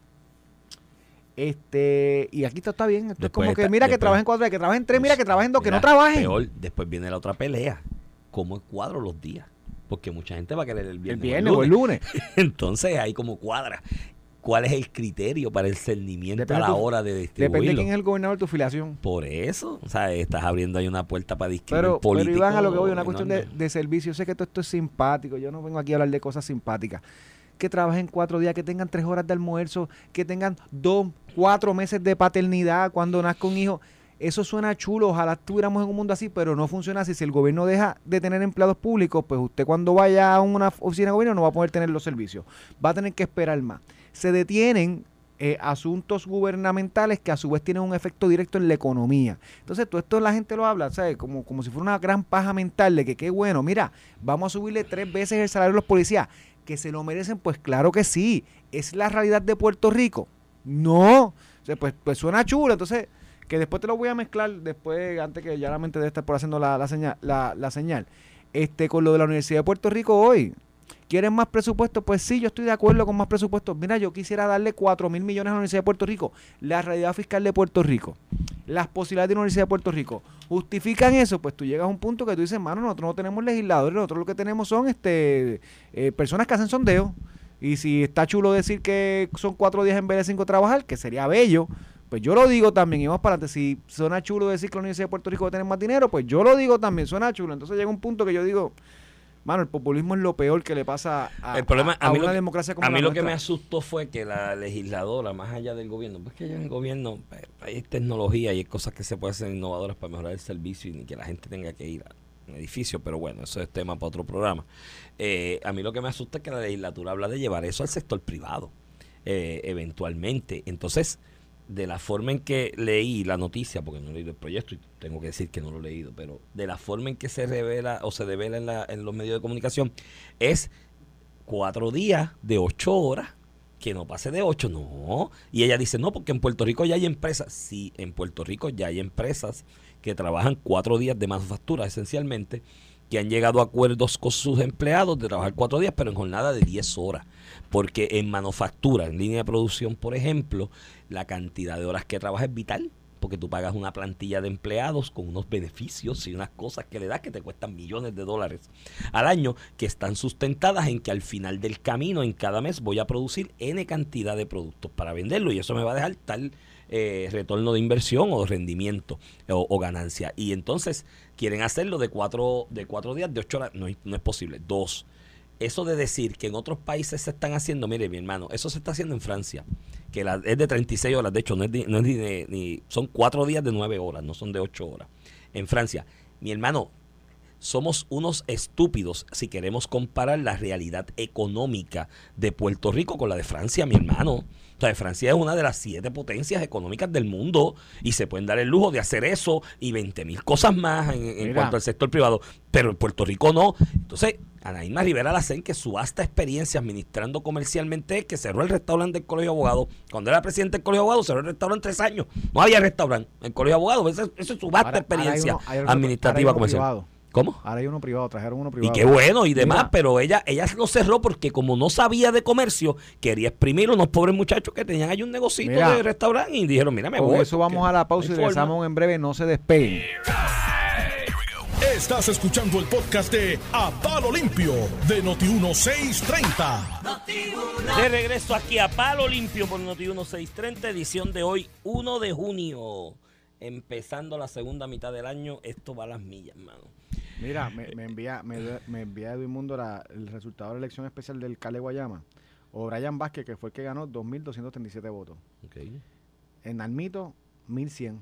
Este, y aquí todo está bien. Esto es como que mira que después- trabajen cuatro días, que trabajen tres, mira que trabajen dos, que no trabajen. Peor, después viene la otra pelea. ¿Cómo cuadro los días? Porque mucha gente va a querer el el viernes, viernes o el lunes. (laughs) Entonces ahí como cuadra. ¿Cuál es el criterio para el cernimiento Depende a la tu- hora de Depende de distribuirlo? quién es el gobernador de tu filiación. Por eso, o sea, estás abriendo ahí una puerta para discriminar Pero, pero político. Iván, a lo que voy, una cuestión de, de servicio. Yo sé que todo esto es simpático. Yo no vengo aquí a hablar de cosas simpáticas. Que trabajen cuatro días, que tengan tres horas de almuerzo, que tengan dos, cuatro meses de paternidad cuando nazca un hijo. Eso suena chulo. Ojalá estuviéramos en un mundo así, pero no funciona así. Si el gobierno deja de tener empleados públicos, pues usted cuando vaya a una oficina de gobierno no va a poder tener los servicios. Va a tener que esperar más. Se detienen eh, asuntos gubernamentales que a su vez tienen un efecto directo en la economía. Entonces, todo esto la gente lo habla, ¿sabes? Como, como si fuera una gran paja mental de que qué bueno, mira, vamos a subirle tres veces el salario a los policías. ¿Que se lo merecen? Pues claro que sí. ¿Es la realidad de Puerto Rico? No. Pues, pues suena chulo. Entonces, que después te lo voy a mezclar, después, antes que ya la mente debe estar por haciendo la, la, señal, la, la señal. Este, con lo de la Universidad de Puerto Rico hoy. ¿Quieren más presupuesto? Pues sí, yo estoy de acuerdo con más presupuesto. Mira, yo quisiera darle 4 mil millones a la Universidad de Puerto Rico. La realidad fiscal de Puerto Rico, las posibilidades de la Universidad de Puerto Rico, justifican eso, pues tú llegas a un punto que tú dices, mano, nosotros no tenemos legisladores, nosotros lo que tenemos son este eh, personas que hacen sondeo. Y si está chulo decir que son cuatro días en vez de cinco trabajar, que sería bello, pues yo lo digo también. Y vamos para adelante. Si suena chulo decir que la Universidad de Puerto Rico va a tener más dinero, pues yo lo digo también, suena chulo. Entonces llega un punto que yo digo, mano, el populismo es lo peor que le pasa a, El problema- a- a a mí una que- democracia como A mí la lo que me asustó fue que la legisladora, más allá del gobierno, pues que ya en el gobierno pues, hay tecnología y hay cosas que se pueden hacer innovadoras para mejorar el servicio y ni que la gente tenga que ir a un edificio, pero bueno, eso es tema para otro programa. Eh, a mí lo que me asusta es que la legislatura habla de llevar eso al sector privado, eh, eventualmente. Entonces, de la forma en que leí la noticia, porque no he leído el proyecto y tengo que decir que no lo he leído, pero de la forma en que se revela o se devela en, la- en los medios de comunicación, es cuatro días de ocho horas, que no pase de ocho, no. Y ella dice, no, porque en Puerto Rico ya hay empresas. Sí, en Puerto Rico ya hay empresas que trabajan cuatro días de manufactura, esencialmente, que han llegado a acuerdos con sus empleados de trabajar cuatro días, pero en jornada de 10 horas. Porque en manufactura, en línea de producción, por ejemplo, la cantidad de horas que trabaja es vital porque tú pagas una plantilla de empleados con unos beneficios y unas cosas que le das que te cuestan millones de dólares al año, que están sustentadas en que al final del camino, en cada mes, voy a producir N cantidad de productos para venderlo y eso me va a dejar tal eh, retorno de inversión o rendimiento o, ganancia. Y entonces quieren hacerlo de cuatro, de cuatro días, de ocho horas, no, no es posible, dos eso de decir que en otros países se están haciendo, mire mi hermano, eso se está haciendo en Francia, que la, es de 36 horas, de hecho no es, no es de- ni- son cuatro días de nueve horas, no son de ocho horas. En Francia, mi hermano, somos unos estúpidos si queremos comparar la realidad económica de Puerto Rico con la de Francia, mi hermano. O sea, Francia es una de las siete potencias económicas del mundo y se pueden dar el lujo de hacer eso y 20 mil cosas más en, cuanto al sector privado, pero en Puerto Rico no. Entonces, Anaíma Rivera Lacén, que su vasta experiencia administrando comercialmente que cerró el restaurante del Colegio de Abogados. Cuando era presidente del Colegio de Abogados, cerró el restaurante tres años. No había restaurante en el Colegio de Abogados. Esa, esa es su vasta Ahora- experiencia uno- administrativa comercial. privado. ¿Cómo? Ahora hay uno privado, trajeron uno Y privado. qué bueno y demás, Mira. pero ella ella lo cerró porque como no sabía de comercio, quería exprimir a unos pobres muchachos que tenían ahí un negocito Mira. de restaurante y dijeron, mira, me voy. eso vamos a la pausa y no hay forma". regresamos en breve. No se despeguen. Estás escuchando el podcast de A Palo Limpio de Noti1630. De regreso aquí a Palo Limpio por Noti 1630, edición de hoy, 1 de junio. Empezando la segunda mitad del año, esto va a las millas, hermano. Mira, me, me envía, me, me envía Edwin Mundo la- el resultado de la elección especial del Cale Guayama. O Brian Vázquez, que fue el que ganó 2.237 votos. En Almito, 1.100.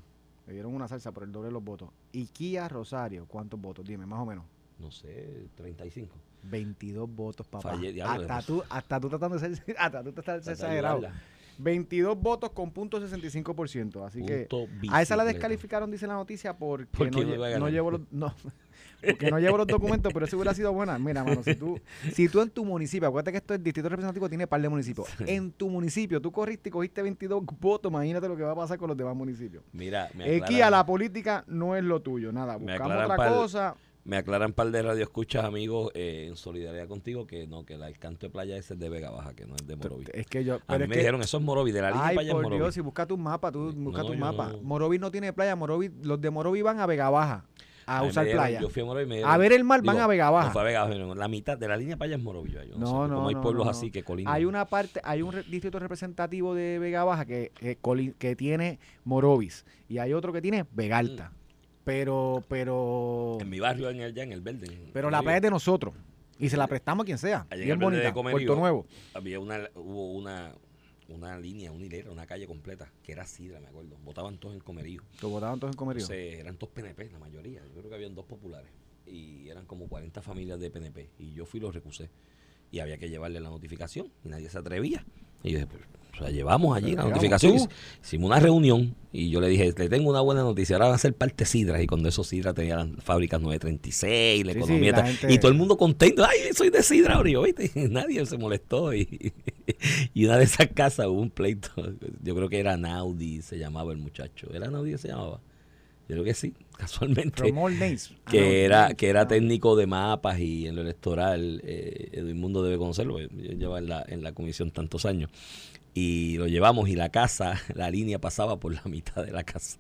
Le dieron una salsa por el doble de los votos. Y Kia Rosario, ¿cuántos votos? Dime, más o menos. No sé, 35. 22 votos, papá. Fallé, diablo, hasta, tú, hasta tú tratando de ser, (laughs) hasta tú estás exagerado. Ayudarla. 22 votos con punto .65%. Así que a esa la descalificaron, dice la noticia, porque (laughs) Porque no, llevo los no, porque no llevo los documentos, pero eso hubiera sido buena. Mira, mano, si tú, si tú en tu municipio, acuérdate que esto es distrito representativo, tiene par de municipios. En tu municipio, tú corriste y cogiste 22 votos, imagínate lo que va a pasar con los demás municipios. Mira, me Aquí aclaran- a la política no es lo tuyo, nada. Buscamos otra cosa. Me aclaran un par de radioescuchas, amigos, eh, en solidaridad contigo, que no, que el canto de playa ese es de Vega Baja, que no es de Morovi. Es que yo. A mí es me que- dijeron, eso es Morovi, de la línea Ay, es por Morovi. Dios, si busca tu mapa, tú busca No, tu mapa. no. Morovi no tiene playa, Morovi, los de Morovi van a Vega Baja a A usar playa. Yo fui a Morovi y me A dijeron- ver el mar, van a Vega Baja. No fue a Vega Baja, no, la mitad de la línea allá es Morovi. Yo, yo no, sé, No, no, como hay no, pueblos no, así no. que colindan. Hay una parte, hay un re- distrito representativo de Vega Baja que, que, coli- que tiene Morovis y hay otro que tiene Vegalta. Pero, pero, En mi barrio, en el, ya en el verde. en pero la playa es de nosotros y se la prestamos a quien sea. Allá en Bien bonita, Puerto Nuevo. Había una, hubo una, una línea, una hilera, una calle completa, que era sidra, me acuerdo. Votaban todos en comerío. Lo votaban todos en Comerío. Entonces, eran dos PNP, la mayoría. Yo creo que habían dos populares. Y eran como 40 familias de PNP. Y yo fui y los recusé. Y había que llevarle la notificación. Y nadie se atrevía. Y yo dije, pues, o sea, llevamos allí la notificación. tú. Hicimos una reunión. Y yo le dije, le tengo una buena noticia. Ahora van a ser parte Sidra. Y cuando eso Sidra tenía las fábricas 936, la Sí, sí, economía. la gente- Y todo el mundo contento. Ay, soy de Sidra ahora. Y yo, ¿viste? (laughs) Nadie se molestó. Y, (laughs) y una de esas casas hubo un pleito. (laughs) Yo creo que era Naudi, se llamaba el muchacho. ¿Era Naudi que se llamaba? Yo creo que sí, (laughs) casualmente. Romol. Ah, que no, era que era técnico de mapas y en lo electoral, eh, Edwin Mundo debe conocerlo, yo llevo en la, en la comisión tantos años. Y lo llevamos y la casa, (laughs) la línea pasaba por la mitad de la casa.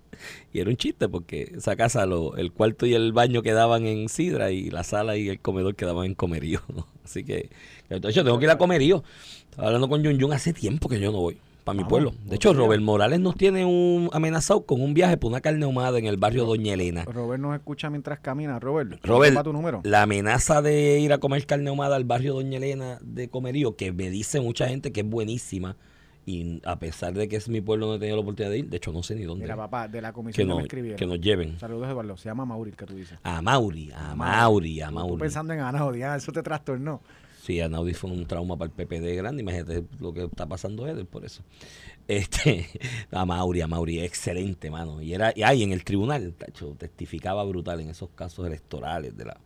Y era un chiste porque esa casa, lo, el cuarto y el baño quedaban en Sidra y la sala y el comedor quedaban en Comerío. (laughs) Así que, entonces yo tengo que ir a Comerío. Estaba hablando con Jun Jun hace tiempo que yo no voy para mi Vamos, pueblo. De hecho. Robert Morales nos tiene un amenazado con un viaje por una carne ahumada en el barrio Doña Elena. Robert nos escucha mientras camina. Robert, Robert, tu número. la amenaza de ir a comer carne ahumada al barrio Doña Elena de Comerío, que me dice mucha gente que es buenísima, y a pesar de que es mi pueblo, no he tenido la oportunidad de ir, de hecho no sé ni dónde, Mira, papá, de la comisión que, no- me escribieron. que nos lleven. Saludos, Eduardo. Se llama Mauri, que tú dices. A Mauri, a Mauri, a Mauri. pensando en Anaudi, ah, eso te trastornó. Sí, a Naudi fue un trauma para el PPD grande, imagínate lo que está pasando él por eso. Este, (laughs) a Mauri, a Mauri, excelente, mano. Y era, y ahí en el tribunal, tacho, testificaba brutal en esos casos electorales de las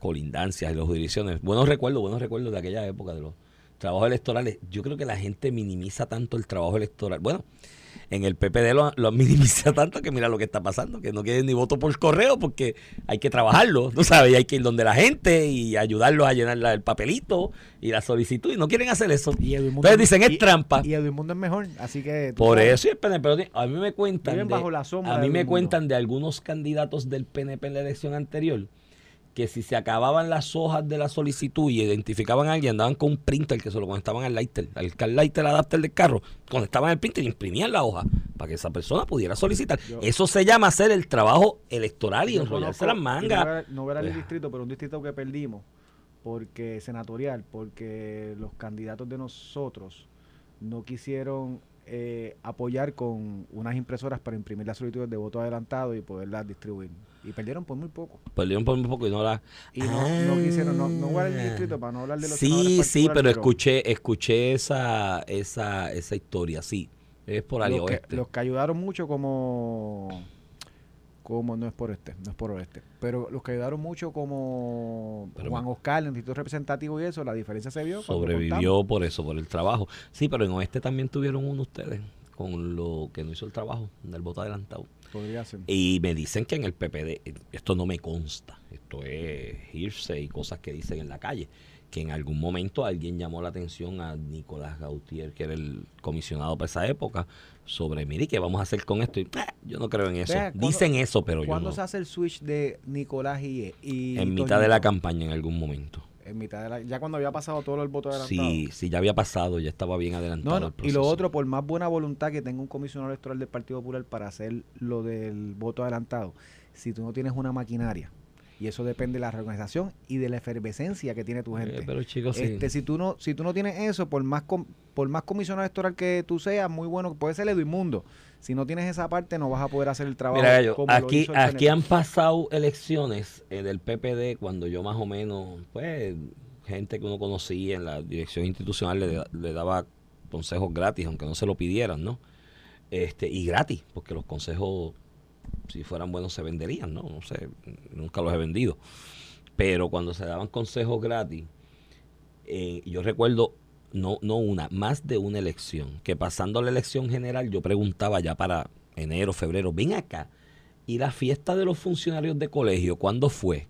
colindancias y las jurisdicciones. Buenos recuerdos, buenos recuerdos de aquella época de los trabajo electoral, es- yo creo que la gente minimiza tanto el trabajo electoral. Bueno, en el PPD lo, lo minimiza (laughs) tanto que mira lo que está pasando, que no quieren ni voto por correo porque hay que trabajarlo, tú sabes, y hay que ir donde la gente y ayudarlos a llenar la- el papelito y la solicitud y no quieren hacer eso. Y Mundo- Entonces dicen, es y- trampa. Y Mundo es mejor, así que... Por sabes. eso, y el PNP, pero a mí me cuentan, de, bajo la sombra a mí me cuentan de algunos candidatos del PNP en la elección anterior que si se acababan las hojas de la solicitud y identificaban a alguien, andaban con un printer que se lo conectaban al lighter, al car lighter adapter del carro, conectaban el printer y imprimían la hoja para que esa persona pudiera solicitar. Yo- Eso se llama hacer el trabajo electoral y enrollarse las mangas. No dar el Pues- distrito, pero un distrito que perdimos, porque senatorial, porque los candidatos de nosotros no quisieron eh, apoyar con unas impresoras para imprimir las solicitudes de voto adelantado y poderlas distribuir. Y perdieron por muy poco. Perdieron por un poco y no la... Y no, no quisieron, no, no dar el distrito para no hablar de los Sí, sí, pero escuché, escuché esa, esa, esa historia, sí. Es por área los que, oeste. los que ayudaron mucho como como no es por este, no es por oeste, pero los que ayudaron mucho como Pero Juan Oscar, el instituto representativo y eso, la diferencia se vio. Sobrevivió por eso, por el trabajo. Sí, pero en oeste también tuvieron uno ustedes con lo que no hizo el trabajo del voto adelantado. Podría ser. Y me dicen que en el PPD, esto no me consta, esto es irse y cosas que dicen en la calle, que en algún momento alguien llamó la atención a Nicolás Gautier, que era el comisionado para esa época, sobre, mire, ¿qué vamos a hacer con esto? Y, "Ah, yo no creo en eso. Vea, ¿cuándo- dicen eso, pero yo ¿Cuándo se hace el switch de Nicolás y, y En mitad de la campaña en algún momento. En mitad de la, ya cuando había pasado todo el voto adelantado. Sí, sí, ya había pasado, ya estaba bien adelantado No, el no, y lo proceso. otro, por más buena voluntad que tenga un comisionado electoral del Partido Popular para hacer lo del voto adelantado, si tú no tienes una maquinaria, y eso depende de la reorganización y de la efervescencia que tiene tu gente. Eh, pero chicos, sí. Este, si tú no, si tú no tienes eso, por más com- por más comisionado electoral que tú seas, muy bueno, puede ser Edwin Mundo. Si no tienes esa parte, no vas a poder hacer el trabajo. Mira, como lo aquí, hizo el aquí PNP. han pasado elecciones eh, del PPD cuando yo más o menos, pues, gente que uno conocía en la dirección institucional le, le daba consejos gratis, aunque no se lo pidieran, ¿no? Este, y gratis, porque los consejos, si fueran buenos, se venderían, ¿no? No sé, nunca los he vendido. Pero cuando se daban consejos gratis, eh, yo recuerdo, no, no una, más de una elección, que pasando la elección general yo preguntaba ya para enero, febrero, ven acá, ¿y la fiesta de los funcionarios de colegio cuándo fue?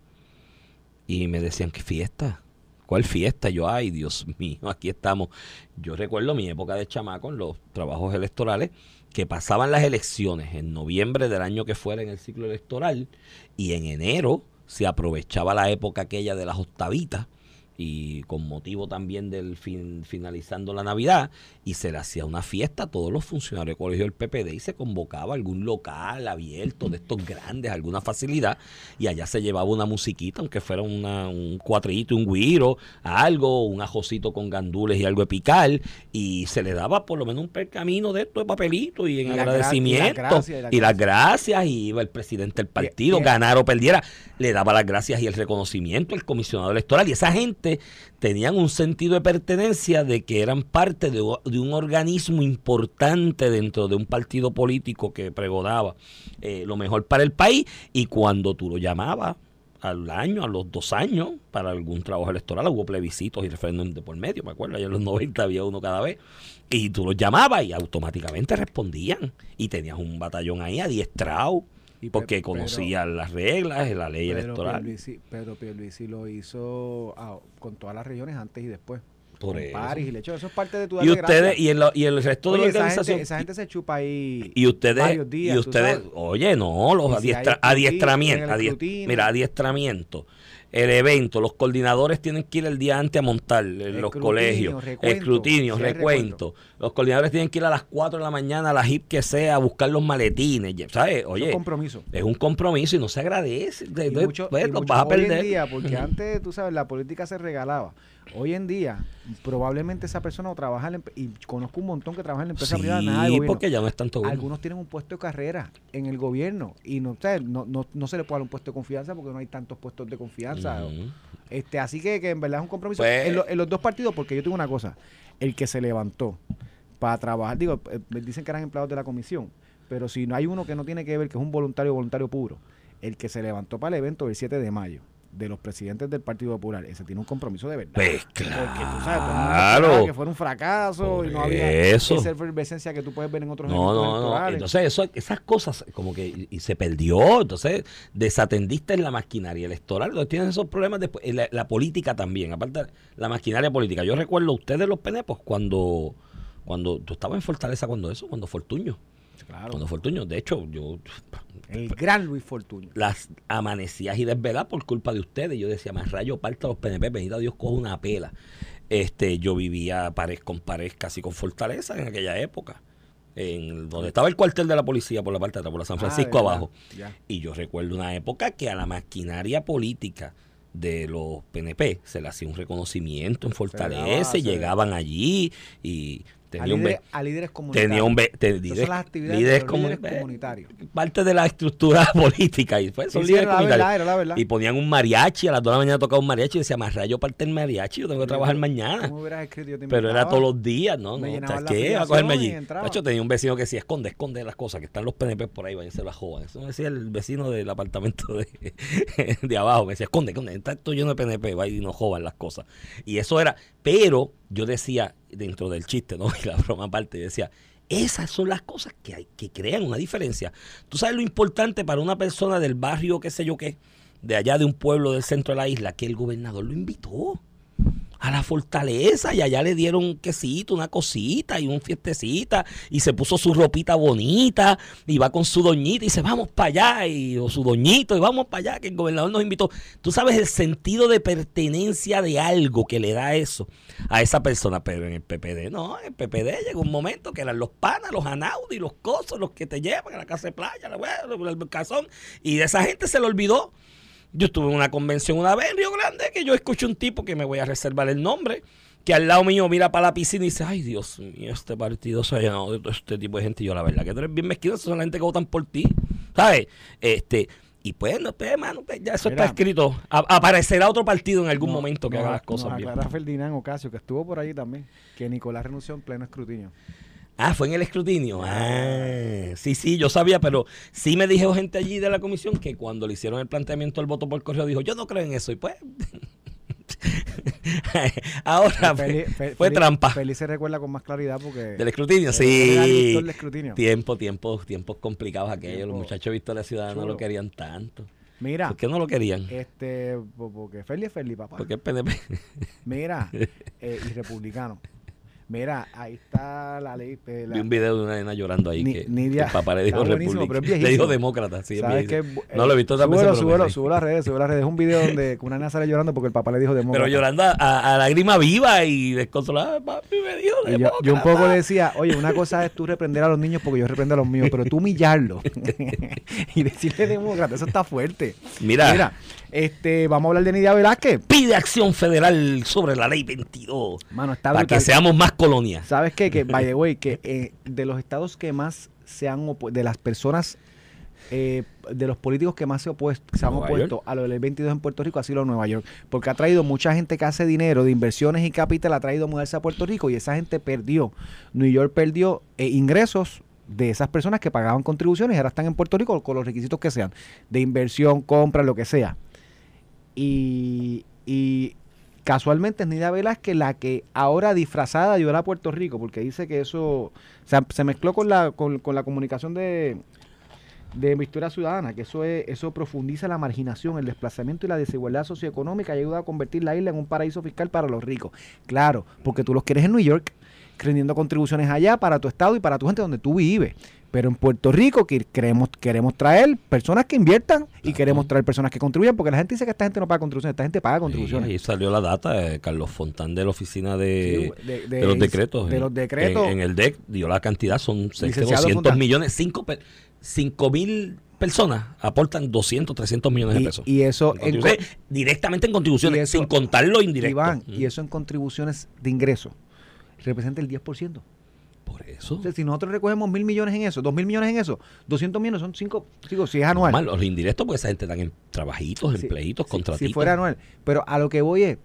Y me decían, ¿qué fiesta? ¿Cuál fiesta? Yo, ay, Dios (laughs) mío, aquí estamos. Yo recuerdo mi época de chamaco en los trabajos electorales, que pasaban las elecciones en noviembre del año que fuera en el ciclo electoral, y en enero se aprovechaba la época aquella de las octavitas, y con motivo también del fin, finalizando la Navidad, y se le hacía una fiesta a todos los funcionarios de colegio del PPD y se convocaba a algún local abierto de estos grandes, alguna facilidad, y allá se llevaba una musiquita, aunque fuera una, un cuatrito, un guiro, algo, un ajocito con gandules y algo de picar, y se le daba por lo menos un percamino de esto de papelito y en Y la gra- y la agradecimiento, gracia, y la y las gracia. gracias, y iba el presidente del partido, y- ganara o perdiera, le daba las gracias y el reconocimiento al comisionado electoral. Y esa gente tenían un sentido de pertenencia de que eran parte de, un organismo importante dentro de un partido político que pregonaba eh, lo mejor para el país. Y cuando tú lo llamabas al año, a los dos años, para algún trabajo electoral, hubo plebiscitos y referéndum de por medio, me acuerdo, allá en los 90 había uno cada vez. Y tú los llamabas y automáticamente respondían. Y tenías un batallón ahí adiestrado Y porque pero- conocían las reglas, la ley electoral. Pierluisi, Pedro Pierluisi lo hizo ah, con todas las regiones antes y después. Por con eso. París y. Eso es parte de tu Y ustedes, gracias. y el, y el resto Oye, de la esa organización. gente, esa gente se chupa ahí y ustedes, varios días. y ustedes, oye, no, los si adiestra- escrutinio, adiestramientos, en el adie- escrutinio. mira, adiestramiento, el evento, los coordinadores tienen que ir el día antes a montar en los Escrutinio, colegios, escrutinio, recuento. Los coordinadores tienen que ir a las 4 de la mañana a la HIP que sea a buscar los maletines, ¿sabes? Eso es Oye, compromiso. es un compromiso y no se agradece. De- de- mucho- pues, los mucho- vas a hoy en perder. día, porque (laughs) antes, tú sabes, la política se regalaba. Hoy en día, probablemente esa persona o trabaja en la y conozco un montón que trabaja en la empresa privada, nada de porque ya no es tanto bueno. Algunos tienen un puesto de carrera en el gobierno y no, o sea, no, no, no se le puede dar un puesto de confianza porque no hay tantos puestos de confianza. Este, así que, que en verdad es un compromiso Pues- en, lo- en los dos partidos, porque yo tengo una cosa, el que se levantó para trabajar, digo, eh, dicen que eran empleados de la comisión, pero si no hay uno que no tiene que ver, que es un voluntario, voluntario puro, el que se levantó para el evento del 7 de mayo de los presidentes del Partido Popular, ese tiene un compromiso de verdad. Pues Porque tú sabes, claro. que fuera un fracaso Por y no había eso. esa efervescencia que tú puedes ver en otros No, no, no. Entonces, eso, esas cosas como que y, y se perdió. Entonces, desatendiste en la maquinaria electoral. Entonces, tienes esos problemas después. La, la política también. Aparte, la maquinaria política. Yo recuerdo ustedes, los penepos, cuando, cuando tú estabas en Fortaleza, cuando eso, cuando Fortuño. Claro. Cuando Fortuño. De hecho, yo El gran Luis Fortuño. las amanecías y desveladas por culpa de ustedes. Yo decía, más rayo parta los PNP, bendito Dios, cojo una pela. Este, yo vivía pared con pared, casi con fortaleza en aquella época. En donde estaba el cuartel de la policía por la parte de atrás, por la San Ah, Francisco abajo. Ya. Y yo recuerdo una época que a la maquinaria política de los PNP se le hacía un reconocimiento en Fortaleza y llegaban allí y A tenía un, líderes, ve- a líderes comunitarios. tenía un te- líderes- las actividades comunitarios. parte de la estructura (laughs) política y pues, son Sí, líderes comunitarios. verdad, era la verdad. Y ponían un mariachi, a las 2 de la mañana tocaba un mariachi y decía, más rayo parte el mariachi, yo tengo que trabajar mañana. ¿Cómo hubieras escrito? Yo te Pero era todos los días, ¿no? No ¿sabes la qué? A cogerme allí. De hecho, tenía un vecino que decía, esconde, esconde las cosas, que están los PNP por ahí, váyanse las jovan. Eso me decía el vecino del apartamento de, (laughs) de abajo. Me decía, esconde, esconde, está todo lleno de PNP, va y no jovan las cosas. Y eso era, pero yo decía, dentro del chiste, ¿no? (laughs) Y la broma aparte, decía, esas son las cosas que, hay, que crean una diferencia. Tú sabes lo importante para una persona del barrio, qué sé yo qué, de allá de un pueblo del centro de la isla, que el gobernador lo invitó a la fortaleza y allá le dieron un quesito, una cosita y un fiestecita y se puso su ropita bonita y va con su doñita y dice vamos para allá y o su doñito y vamos para allá que el gobernador nos invitó. Tú sabes el sentido de pertenencia de algo que le da eso a esa persona, pero en el PPD no, en el PPD llegó un momento que eran los panas, los anaudi, los cosos, los que te llevan a la casa de playa, el calzón y de esa gente se le olvidó yo estuve en una convención una vez en Río Grande que yo escuché un tipo que me voy a reservar el nombre, que al lado mío mira para la piscina y dice, ay Dios mío, este partido se ha llenado de todo este tipo de gente. Y yo, la verdad que tú eres bien mezquino, son la gente que votan por ti, ¿sabes? Este, y pues, no, pues, hermano, pues, ya eso Mira. está escrito. A- aparecerá otro partido en algún No, momento que haga las cosas nos bien. aclara Ferdinand Ocasio, que estuvo por allí también, que Nicolás renunció en pleno escrutinio. Ah, fue en el escrutinio. Ah, sí, sí, yo sabía, pero sí me dijo gente allí de la comisión que cuando le hicieron el planteamiento del voto por correo dijo, yo no creo en eso. Y pues, (laughs) ahora Feli- fue, trampa. Feli se recuerda con más claridad porque... Del escrutinio, sí. del escrutinio. Tiempo, tiempo, tiempos complicados aquellos. Los muchachos de Victoria Ciudadana no chulo. lo querían tanto. Mira, ¿Por qué no lo querían? este, po- porque Feli es Feli, papá. Porque el PNP. Mira, (laughs) eh, y republicano. Mira, ahí está la ley. eh, la- Vi un video de una nena llorando ahí Ni- que, Nidia- que el papá le dijo es Le dijo demócrata, sí, es ¿Sabes viejísimo. qué? No lo he visto veces, Súbelo, súbelo, súbelo a las redes, súbelo a las redes. Es un video donde una nena sale llorando porque el papá le dijo demócrata. Pero llorando a, a, a lágrima viva y desconsolada, papi me dijo Y yo, yo un demócrata". poco decía, oye, una cosa es tú reprender a los niños porque yo reprendo a los míos, pero tú humillarlo (laughs) y decirle demócrata, eso está fuerte. Mira, Mira, este, vamos a hablar de Nidia Velázquez. pide acción federal sobre la ley 22 Mano, está para brutal. que seamos más colonias. ¿Sabes qué? Que, (laughs) by the way, que eh, de los estados que más se han opuesto, de las personas, eh, de los políticos que más se, se han opuesto a lo del 22 en Puerto Rico ha sido Nueva York. Porque ha traído mucha gente que hace dinero de inversiones y capital, ha traído a mudarse a Puerto Rico y esa gente perdió. New York perdió eh, ingresos de esas personas que pagaban contribuciones y ahora están en Puerto Rico con los requisitos que sean, de inversión, compra, lo que sea. Y, y casualmente es Nidia Velázquez la que ahora disfrazada ayudará a Puerto Rico, porque dice que eso se mezcló con la, con, con la comunicación de, de Victoria Ciudadana, que eso es, eso profundiza la marginación, el desplazamiento y la desigualdad socioeconómica y ayuda a convertir la isla en un paraíso fiscal para los ricos. Claro, porque tú los quieres en New York, rindiendo contribuciones allá para tu estado y para tu gente donde tú vives. Pero en Puerto Rico que queremos, queremos traer personas que inviertan y queremos traer personas que contribuyan, porque la gente dice que esta gente no paga contribuciones, esta gente paga contribuciones. Y ahí salió la data de Carlos Fontán de la oficina de, Sí, de- de de- los decretos. de En- los decretos. En, en el DEC dio la cantidad, son cerca de Licenciado 200 Fontán. millones, 5 mil personas aportan 200, 300 millones de pesos. y eso En en contribuciones, directamente en contribuciones, eso- sin contar lo indirecto. Iván, Mm. y eso en contribuciones de ingreso representa el 10%. Por eso. O sea, si nosotros recogemos mil millones en eso, dos mil millones en eso, 200 millones son cinco, digo, si es anual. Normal, los indirectos, porque esa gente están en trabajitos, empleitos, si- contratitos. Si fuera anual. Pero a lo que voy es,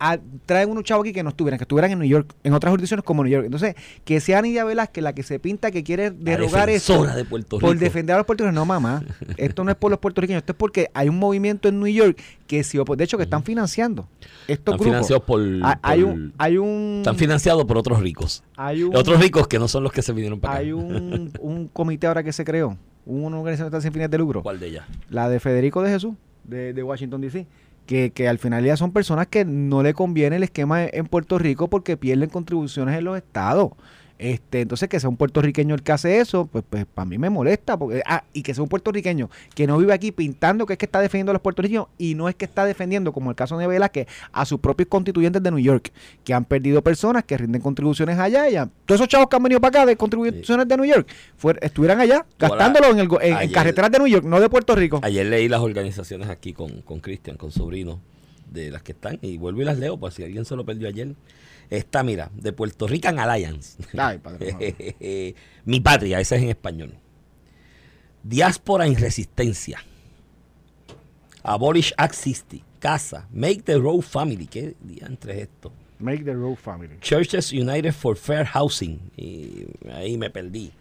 a- traen unos chavos aquí que no estuvieran, que estuvieran en New York, en otras jurisdicciones como New York. Entonces, que sea Nidia Velázquez la que se pinta que quiere derogar eso de por defender a los puertorriqueños. No, mamá, (laughs) esto no es por los puertorriqueños, esto es porque hay un movimiento en New York que si de hecho que están financiando estos Están grupos. financiados por, Hay- hay por- un hay un están financiados por otros ricos. hay un Otros ricos que no son los que se vinieron para acá. hay un, (laughs) un comité ahora que se creó, una organización que está sin fines de lucro. ¿Cuál de ellas? la de Federico de Jesús, de, de Washington, D.C., que, que al final ya son personas que no le conviene el esquema en Puerto Rico porque pierden contribuciones en los estados. Este, entonces, que sea un puertorriqueño el que hace eso, pues, pues para mí me molesta. Porque, ah, y que sea un puertorriqueño que no vive aquí pintando que es que está defendiendo a los puertorriqueños y no es que está defendiendo, como el caso de Velázquez, a sus propios constituyentes de New York, que han perdido personas que rinden contribuciones allá. Y han- todos esos chavos que han venido para acá de contribuciones de New York, fuer- estuvieran allá gastándolo en, el, en- carreteras de New York, no de Puerto Rico. Ayer leí las organizaciones aquí con, con Cristian, con sobrino, de las que están, y vuelvo y las leo, por si alguien se lo perdió ayer. Esta, mira, de Puerto Rican Alliance. Ay, padre. (laughs) Mi patria, ese es en español. Diáspora en resistencia. Abolish Act 60. Casa. Make the Road Family. ¿Qué diantre es esto? Make the road family. Churches United for Fair Housing. Y ahí me perdí.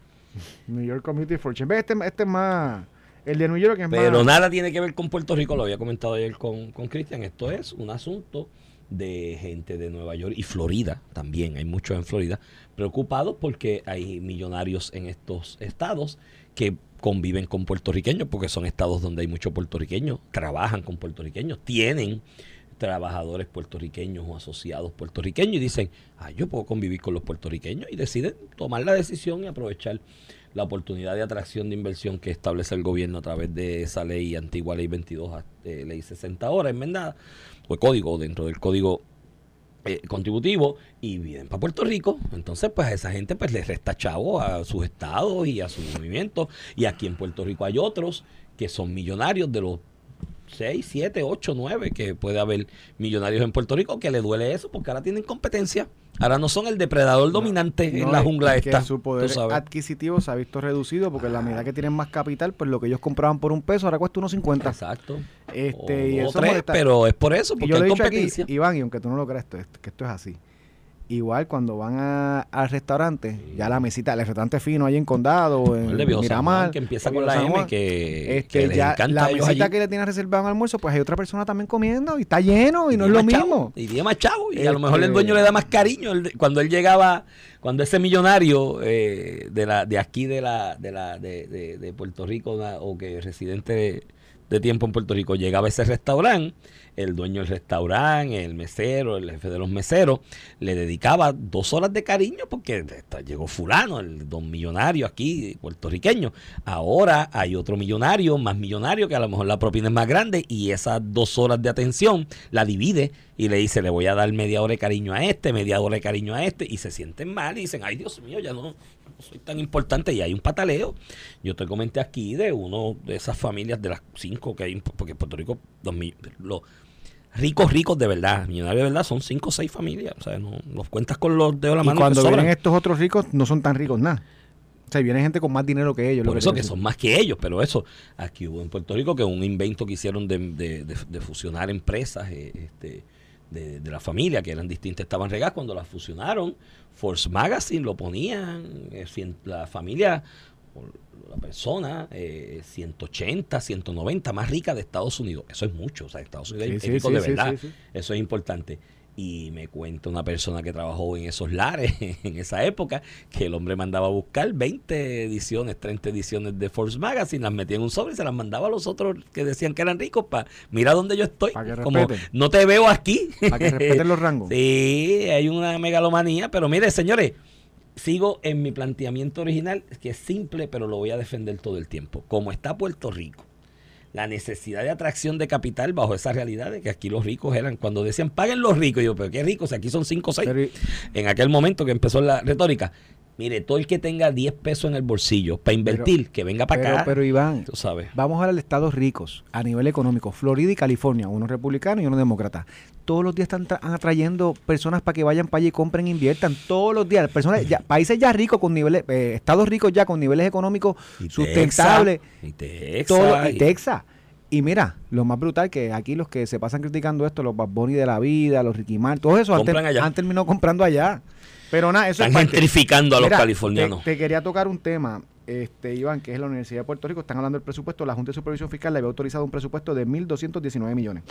New York Community for Change. Este, este es más. El de New York es Pero más. nada tiene que ver con Puerto Rico, lo había comentado ayer con con Cristian. Esto es un asunto de gente de Nueva York y Florida también, hay muchos en Florida, preocupados porque hay millonarios en estos estados que conviven con puertorriqueños, porque son estados donde hay muchos puertorriqueños, trabajan con puertorriqueños, tienen trabajadores puertorriqueños o asociados puertorriqueños y dicen, ah, yo puedo convivir con los puertorriqueños y deciden tomar la decisión y aprovechar la oportunidad de atracción de inversión que establece el gobierno a través de esa ley antigua, ley 22, eh, ley 60 ahora enmendada, o el código dentro del código eh, contributivo y vienen para Puerto Rico, entonces pues a esa gente pues les resta chavo a sus estados y a sus movimientos y aquí en Puerto Rico hay otros que son millonarios de los 6, 7, 8, 9 que puede haber millonarios en Puerto Rico que le duele eso porque ahora tienen competencia. Ahora no son el depredador dominante en la jungla es que esta. su poder adquisitivo se ha visto reducido porque en la medida que tienen más capital, pues lo que ellos compraban por un peso ahora cuesta unos 50. Exacto. Este, y eso tres, pero es por eso, Y porque yo lo hay he dicho aquí, competencia. Iván, y aunque tú no lo creas, esto, que esto es así. Igual cuando van a- al restaurante, ya la mesita, el restaurante fino ahí en Condado, en de Miramar, Juan, que empieza con la San M, que, este, que les ya encanta la mesita allí. que le tiene reservado en almuerzo, pues hay otra persona también comiendo y está lleno y, no es lo mismo. chavo, y tiene más chavo. Y a lo mejor el Este- dueño le da más cariño. Cuando él llegaba, cuando ese millonario eh, de la de aquí de la de la de, de- de Puerto Rico o que residente de, de tiempo en Puerto Rico llegaba a ese restaurante, el dueño del restaurante, el mesero, el jefe de los meseros, le dedicaba dos horas de cariño porque llegó fulano, el don millonario aquí, puertorriqueño. Ahora hay otro millonario, más millonario, que a lo mejor la propina es más grande y esas dos horas de atención la divide y le dice, le voy a dar media hora de cariño a este, media hora de cariño a este, y se sienten mal y dicen, ay Dios mío, ya no, soy tan importante y hay un pataleo. Yo te comenté aquí de uno de esas familias de las cinco que hay, porque Puerto Rico, los, los ricos, ricos de verdad, millonarios de verdad, son cinco o seis familias. O sea, no los cuentas con los dedos de la Y mano. que cuando vienen estos otros ricos, no son tan ricos nada. O sea, viene gente con más dinero que ellos. lo Por eso que son más que ellos, pero eso, aquí hubo en Puerto Rico que un invento que hicieron de, de- de- de fusionar empresas eh, este, de, de la familia, que eran distintas, estaban regadas, cuando las fusionaron, Force Magazine lo ponían, eh, la familia, la persona, eh, 180, 190 más rica de Estados Unidos. Eso es mucho, o sea, Estados Unidos Sí, es sí, rico sí, de verdad. Eso es importante. Y me cuenta una persona que trabajó en esos lares (laughs) en esa época que el hombre mandaba a buscar 20 ediciones, 30 ediciones de Force Magazine, las metía en un sobre y se las mandaba a los otros que decían que eran ricos para mira dónde yo estoy. Como no te veo aquí. Para que respeten los rangos. (laughs) Sí, hay una megalomanía, pero mire, señores, sigo en mi planteamiento original, que es simple, pero lo voy a defender todo el tiempo. Como está Puerto Rico, la necesidad de atracción de capital bajo esa realidad de que aquí los ricos eran, cuando decían paguen los ricos, yo, pero qué ricos, si aquí son 5 o 6. Pero y- En aquel momento que empezó la retórica, mire, todo el que tenga 10 pesos en el bolsillo para invertir, que venga para pero, acá, pero Iván, tú sabes. Vamos a ver estados ricos a nivel económico. Florida y California, uno republicano y uno demócrata. Todos los días están tra- atrayendo personas para que vayan para allá y compren, inviertan. Todos los días. Personas, ya- países ya ricos con niveles, eh, estados ricos ya con niveles económicos Y sustentables. Texas, y Texas, todo- y Texas. Y mira, lo más brutal que aquí los que se pasan criticando esto, los Bad Bunny de la vida, los Ricky Martin, todos esos han, ter- han terminado comprando allá. Pero nada, eso Están es gentrificando a los Mira, californianos. Te, te quería tocar un tema, este Iván, que es la Universidad de Puerto Rico. Están hablando del presupuesto. La Junta de Supervisión Fiscal le había autorizado un presupuesto de 1.219 millones.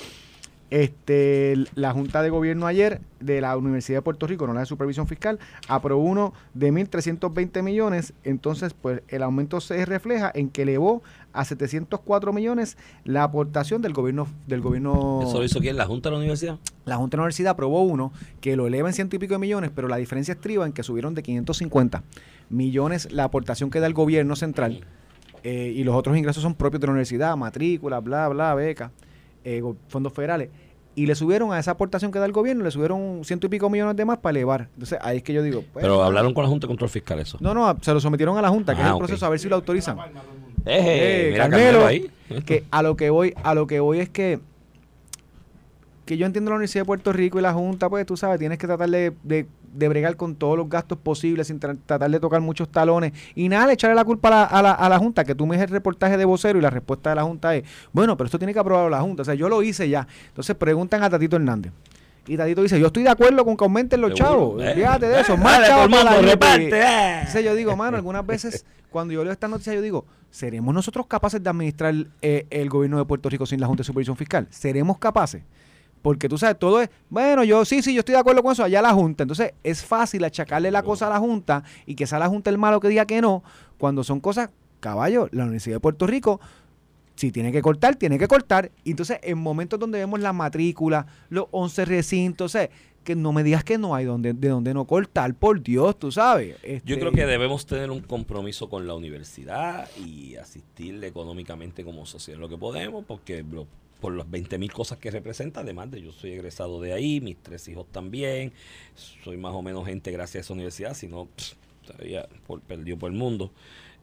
Este, la Junta de Gobierno ayer de la Universidad de Puerto Rico, no la de Supervisión Fiscal, aprobó uno de 1.320 millones. Entonces, pues el aumento se refleja en que elevó a 704 millones la aportación del gobierno del gobierno ¿Eso lo hizo quién? ¿La Junta de la Universidad? la Junta de la Universidad aprobó uno que lo eleva en ciento y pico de millones, pero la diferencia estriba en que subieron de 550 millones la aportación que da el gobierno central eh, y los otros ingresos son propios de la universidad, matrícula, bla, bla, beca, eh, fondos federales. Y le subieron a esa aportación que da el gobierno, le subieron ciento y pico millones de más para elevar. Entonces ahí es que yo digo, pues, Pero hablaron con la Junta de Control Fiscal eso. no, no, se lo sometieron a la Junta, que Ah, es el ok. proceso, a ver si lo autorizan. Eh, Eh, mira Carmelo, Carmelo ahí. que a lo que voy, a lo que voy es que que yo entiendo la Universidad de Puerto Rico y la Junta, pues tú sabes, tienes que tratar de, de, de bregar con todos los gastos posibles, sin tra- tratar de tocar muchos talones. Y nada, de echarle la culpa a la, a la, a la Junta, que tú me des el reportaje de vocero y la respuesta de la Junta es, bueno, pero esto tiene que aprobarlo la Junta. O sea, yo lo hice ya. Entonces preguntan a Tatito Hernández. Y Tatito dice, yo estoy de acuerdo con que aumenten los Seguro. chavos. Eh, Fíjate de eso. eh, (laughs) Más dale, chavos para la mundo, UP". reparte, eh. Entonces yo digo, mano, algunas veces (laughs) cuando yo leo esta noticia yo digo, ¿seremos nosotros capaces de administrar eh, el gobierno de Puerto Rico sin la Junta de Supervisión Fiscal? ¿Seremos capaces? Porque tú sabes, todo es, bueno, yo sí, sí, yo estoy de acuerdo con eso, allá la Junta. Entonces es fácil achacarle la cosa a la Junta y que sea la Junta el malo que diga que no, cuando son cosas, caballo, la Universidad de Puerto Rico, si tiene que cortar, tiene que cortar. Y entonces en momentos donde vemos la matrícula, los 11 recintos, o sea, que no me digas que no hay donde, de donde no cortar, por Dios, tú sabes. Yo Este, creo que debemos tener un compromiso con la universidad y asistirle económicamente como sociedad lo que podemos, porque lo- por las 20 mil cosas que representa, además de yo soy egresado de ahí, mis tres hijos también, soy más o menos gente gracias a esa universidad, si no, estaría por, perdido por el mundo.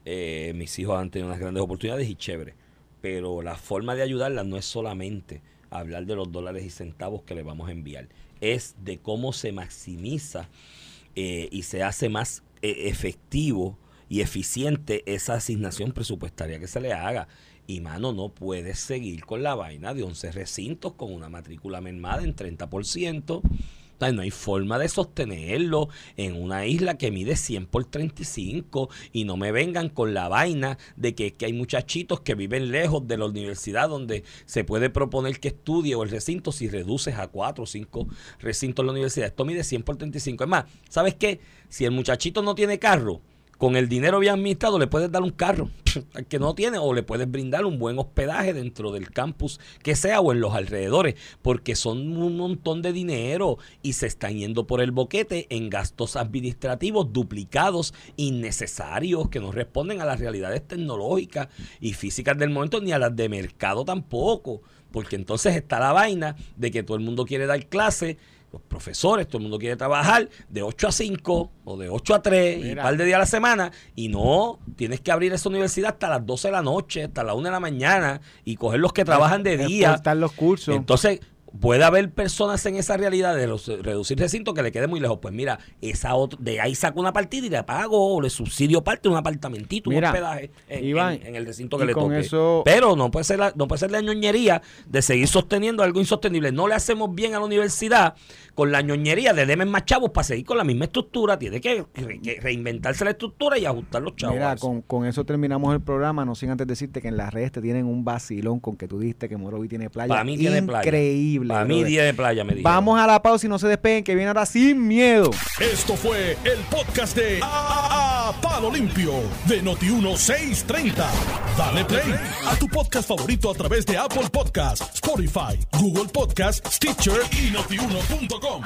Eh, mis hijos han tenido unas grandes oportunidades y chévere, pero la forma de ayudarlas no es solamente hablar de los dólares y centavos que le vamos a enviar, es de cómo se maximiza eh, y se hace más eh, efectivo y eficiente esa asignación presupuestaria que se le haga. Y mano, no puedes seguir con la vaina de 11 recintos con una matrícula mermada en 30%. O sea, no hay forma de sostenerlo en una isla que mide 100 por 35 y no me vengan con la vaina de que, que hay muchachitos que viven lejos de la universidad donde se puede proponer que estudie o el recinto si reduces a 4 o 5 recintos en la universidad. Esto mide 100 por 35. Es más, ¿sabes qué? Si el muchachito no tiene carro, con el dinero bien administrado le puedes dar un carro al (laughs) que no tiene o le puedes brindar un buen hospedaje dentro del campus que sea o en los alrededores porque son un montón de dinero y se están yendo por el boquete en gastos administrativos duplicados innecesarios que no responden a las realidades tecnológicas y físicas del momento ni a las de mercado tampoco porque entonces está la vaina de que todo el mundo quiere dar clase los profesores, todo el mundo quiere trabajar de 8 a 5 o de 8 a 3 y un Mira. par de días a la semana y no, tienes que abrir esa universidad hasta las 12 de la noche, hasta la 1 de la mañana y coger los que trabajan de día. Exportar los cursos. Entonces, puede haber personas en esa realidad de los- reducir recinto que le quede muy lejos. Pues mira, esa otra, de ahí saco una partida y le pago o le subsidio parte un apartamentito, Mira, un hospedaje en, Iván, en- en el recinto que le toque. eso- Pero no puede ser la, no puede ser la ñoñería de seguir sosteniendo algo insostenible. No le hacemos bien a la universidad con la ñoñería de deme más chavos para seguir con la misma estructura. Tiene que, re- que reinventarse la estructura y ajustar los chavos. Mira, con, con eso terminamos el programa, no sin antes decirte que en las redes te tienen un vacilón con que tú dijiste que Morovi tiene playa. Para mí tiene playa. Increíble. Para mí día de playa me dijeron. Vamos a la pausa y no se despeguen, que viene ahora sin miedo. Esto fue el podcast de A, A- Palo Limpio de Noti1630. Dale play a tu podcast favorito a través de Apple Podcasts, Spotify, Google Podcasts, Stitcher y notiuno.com.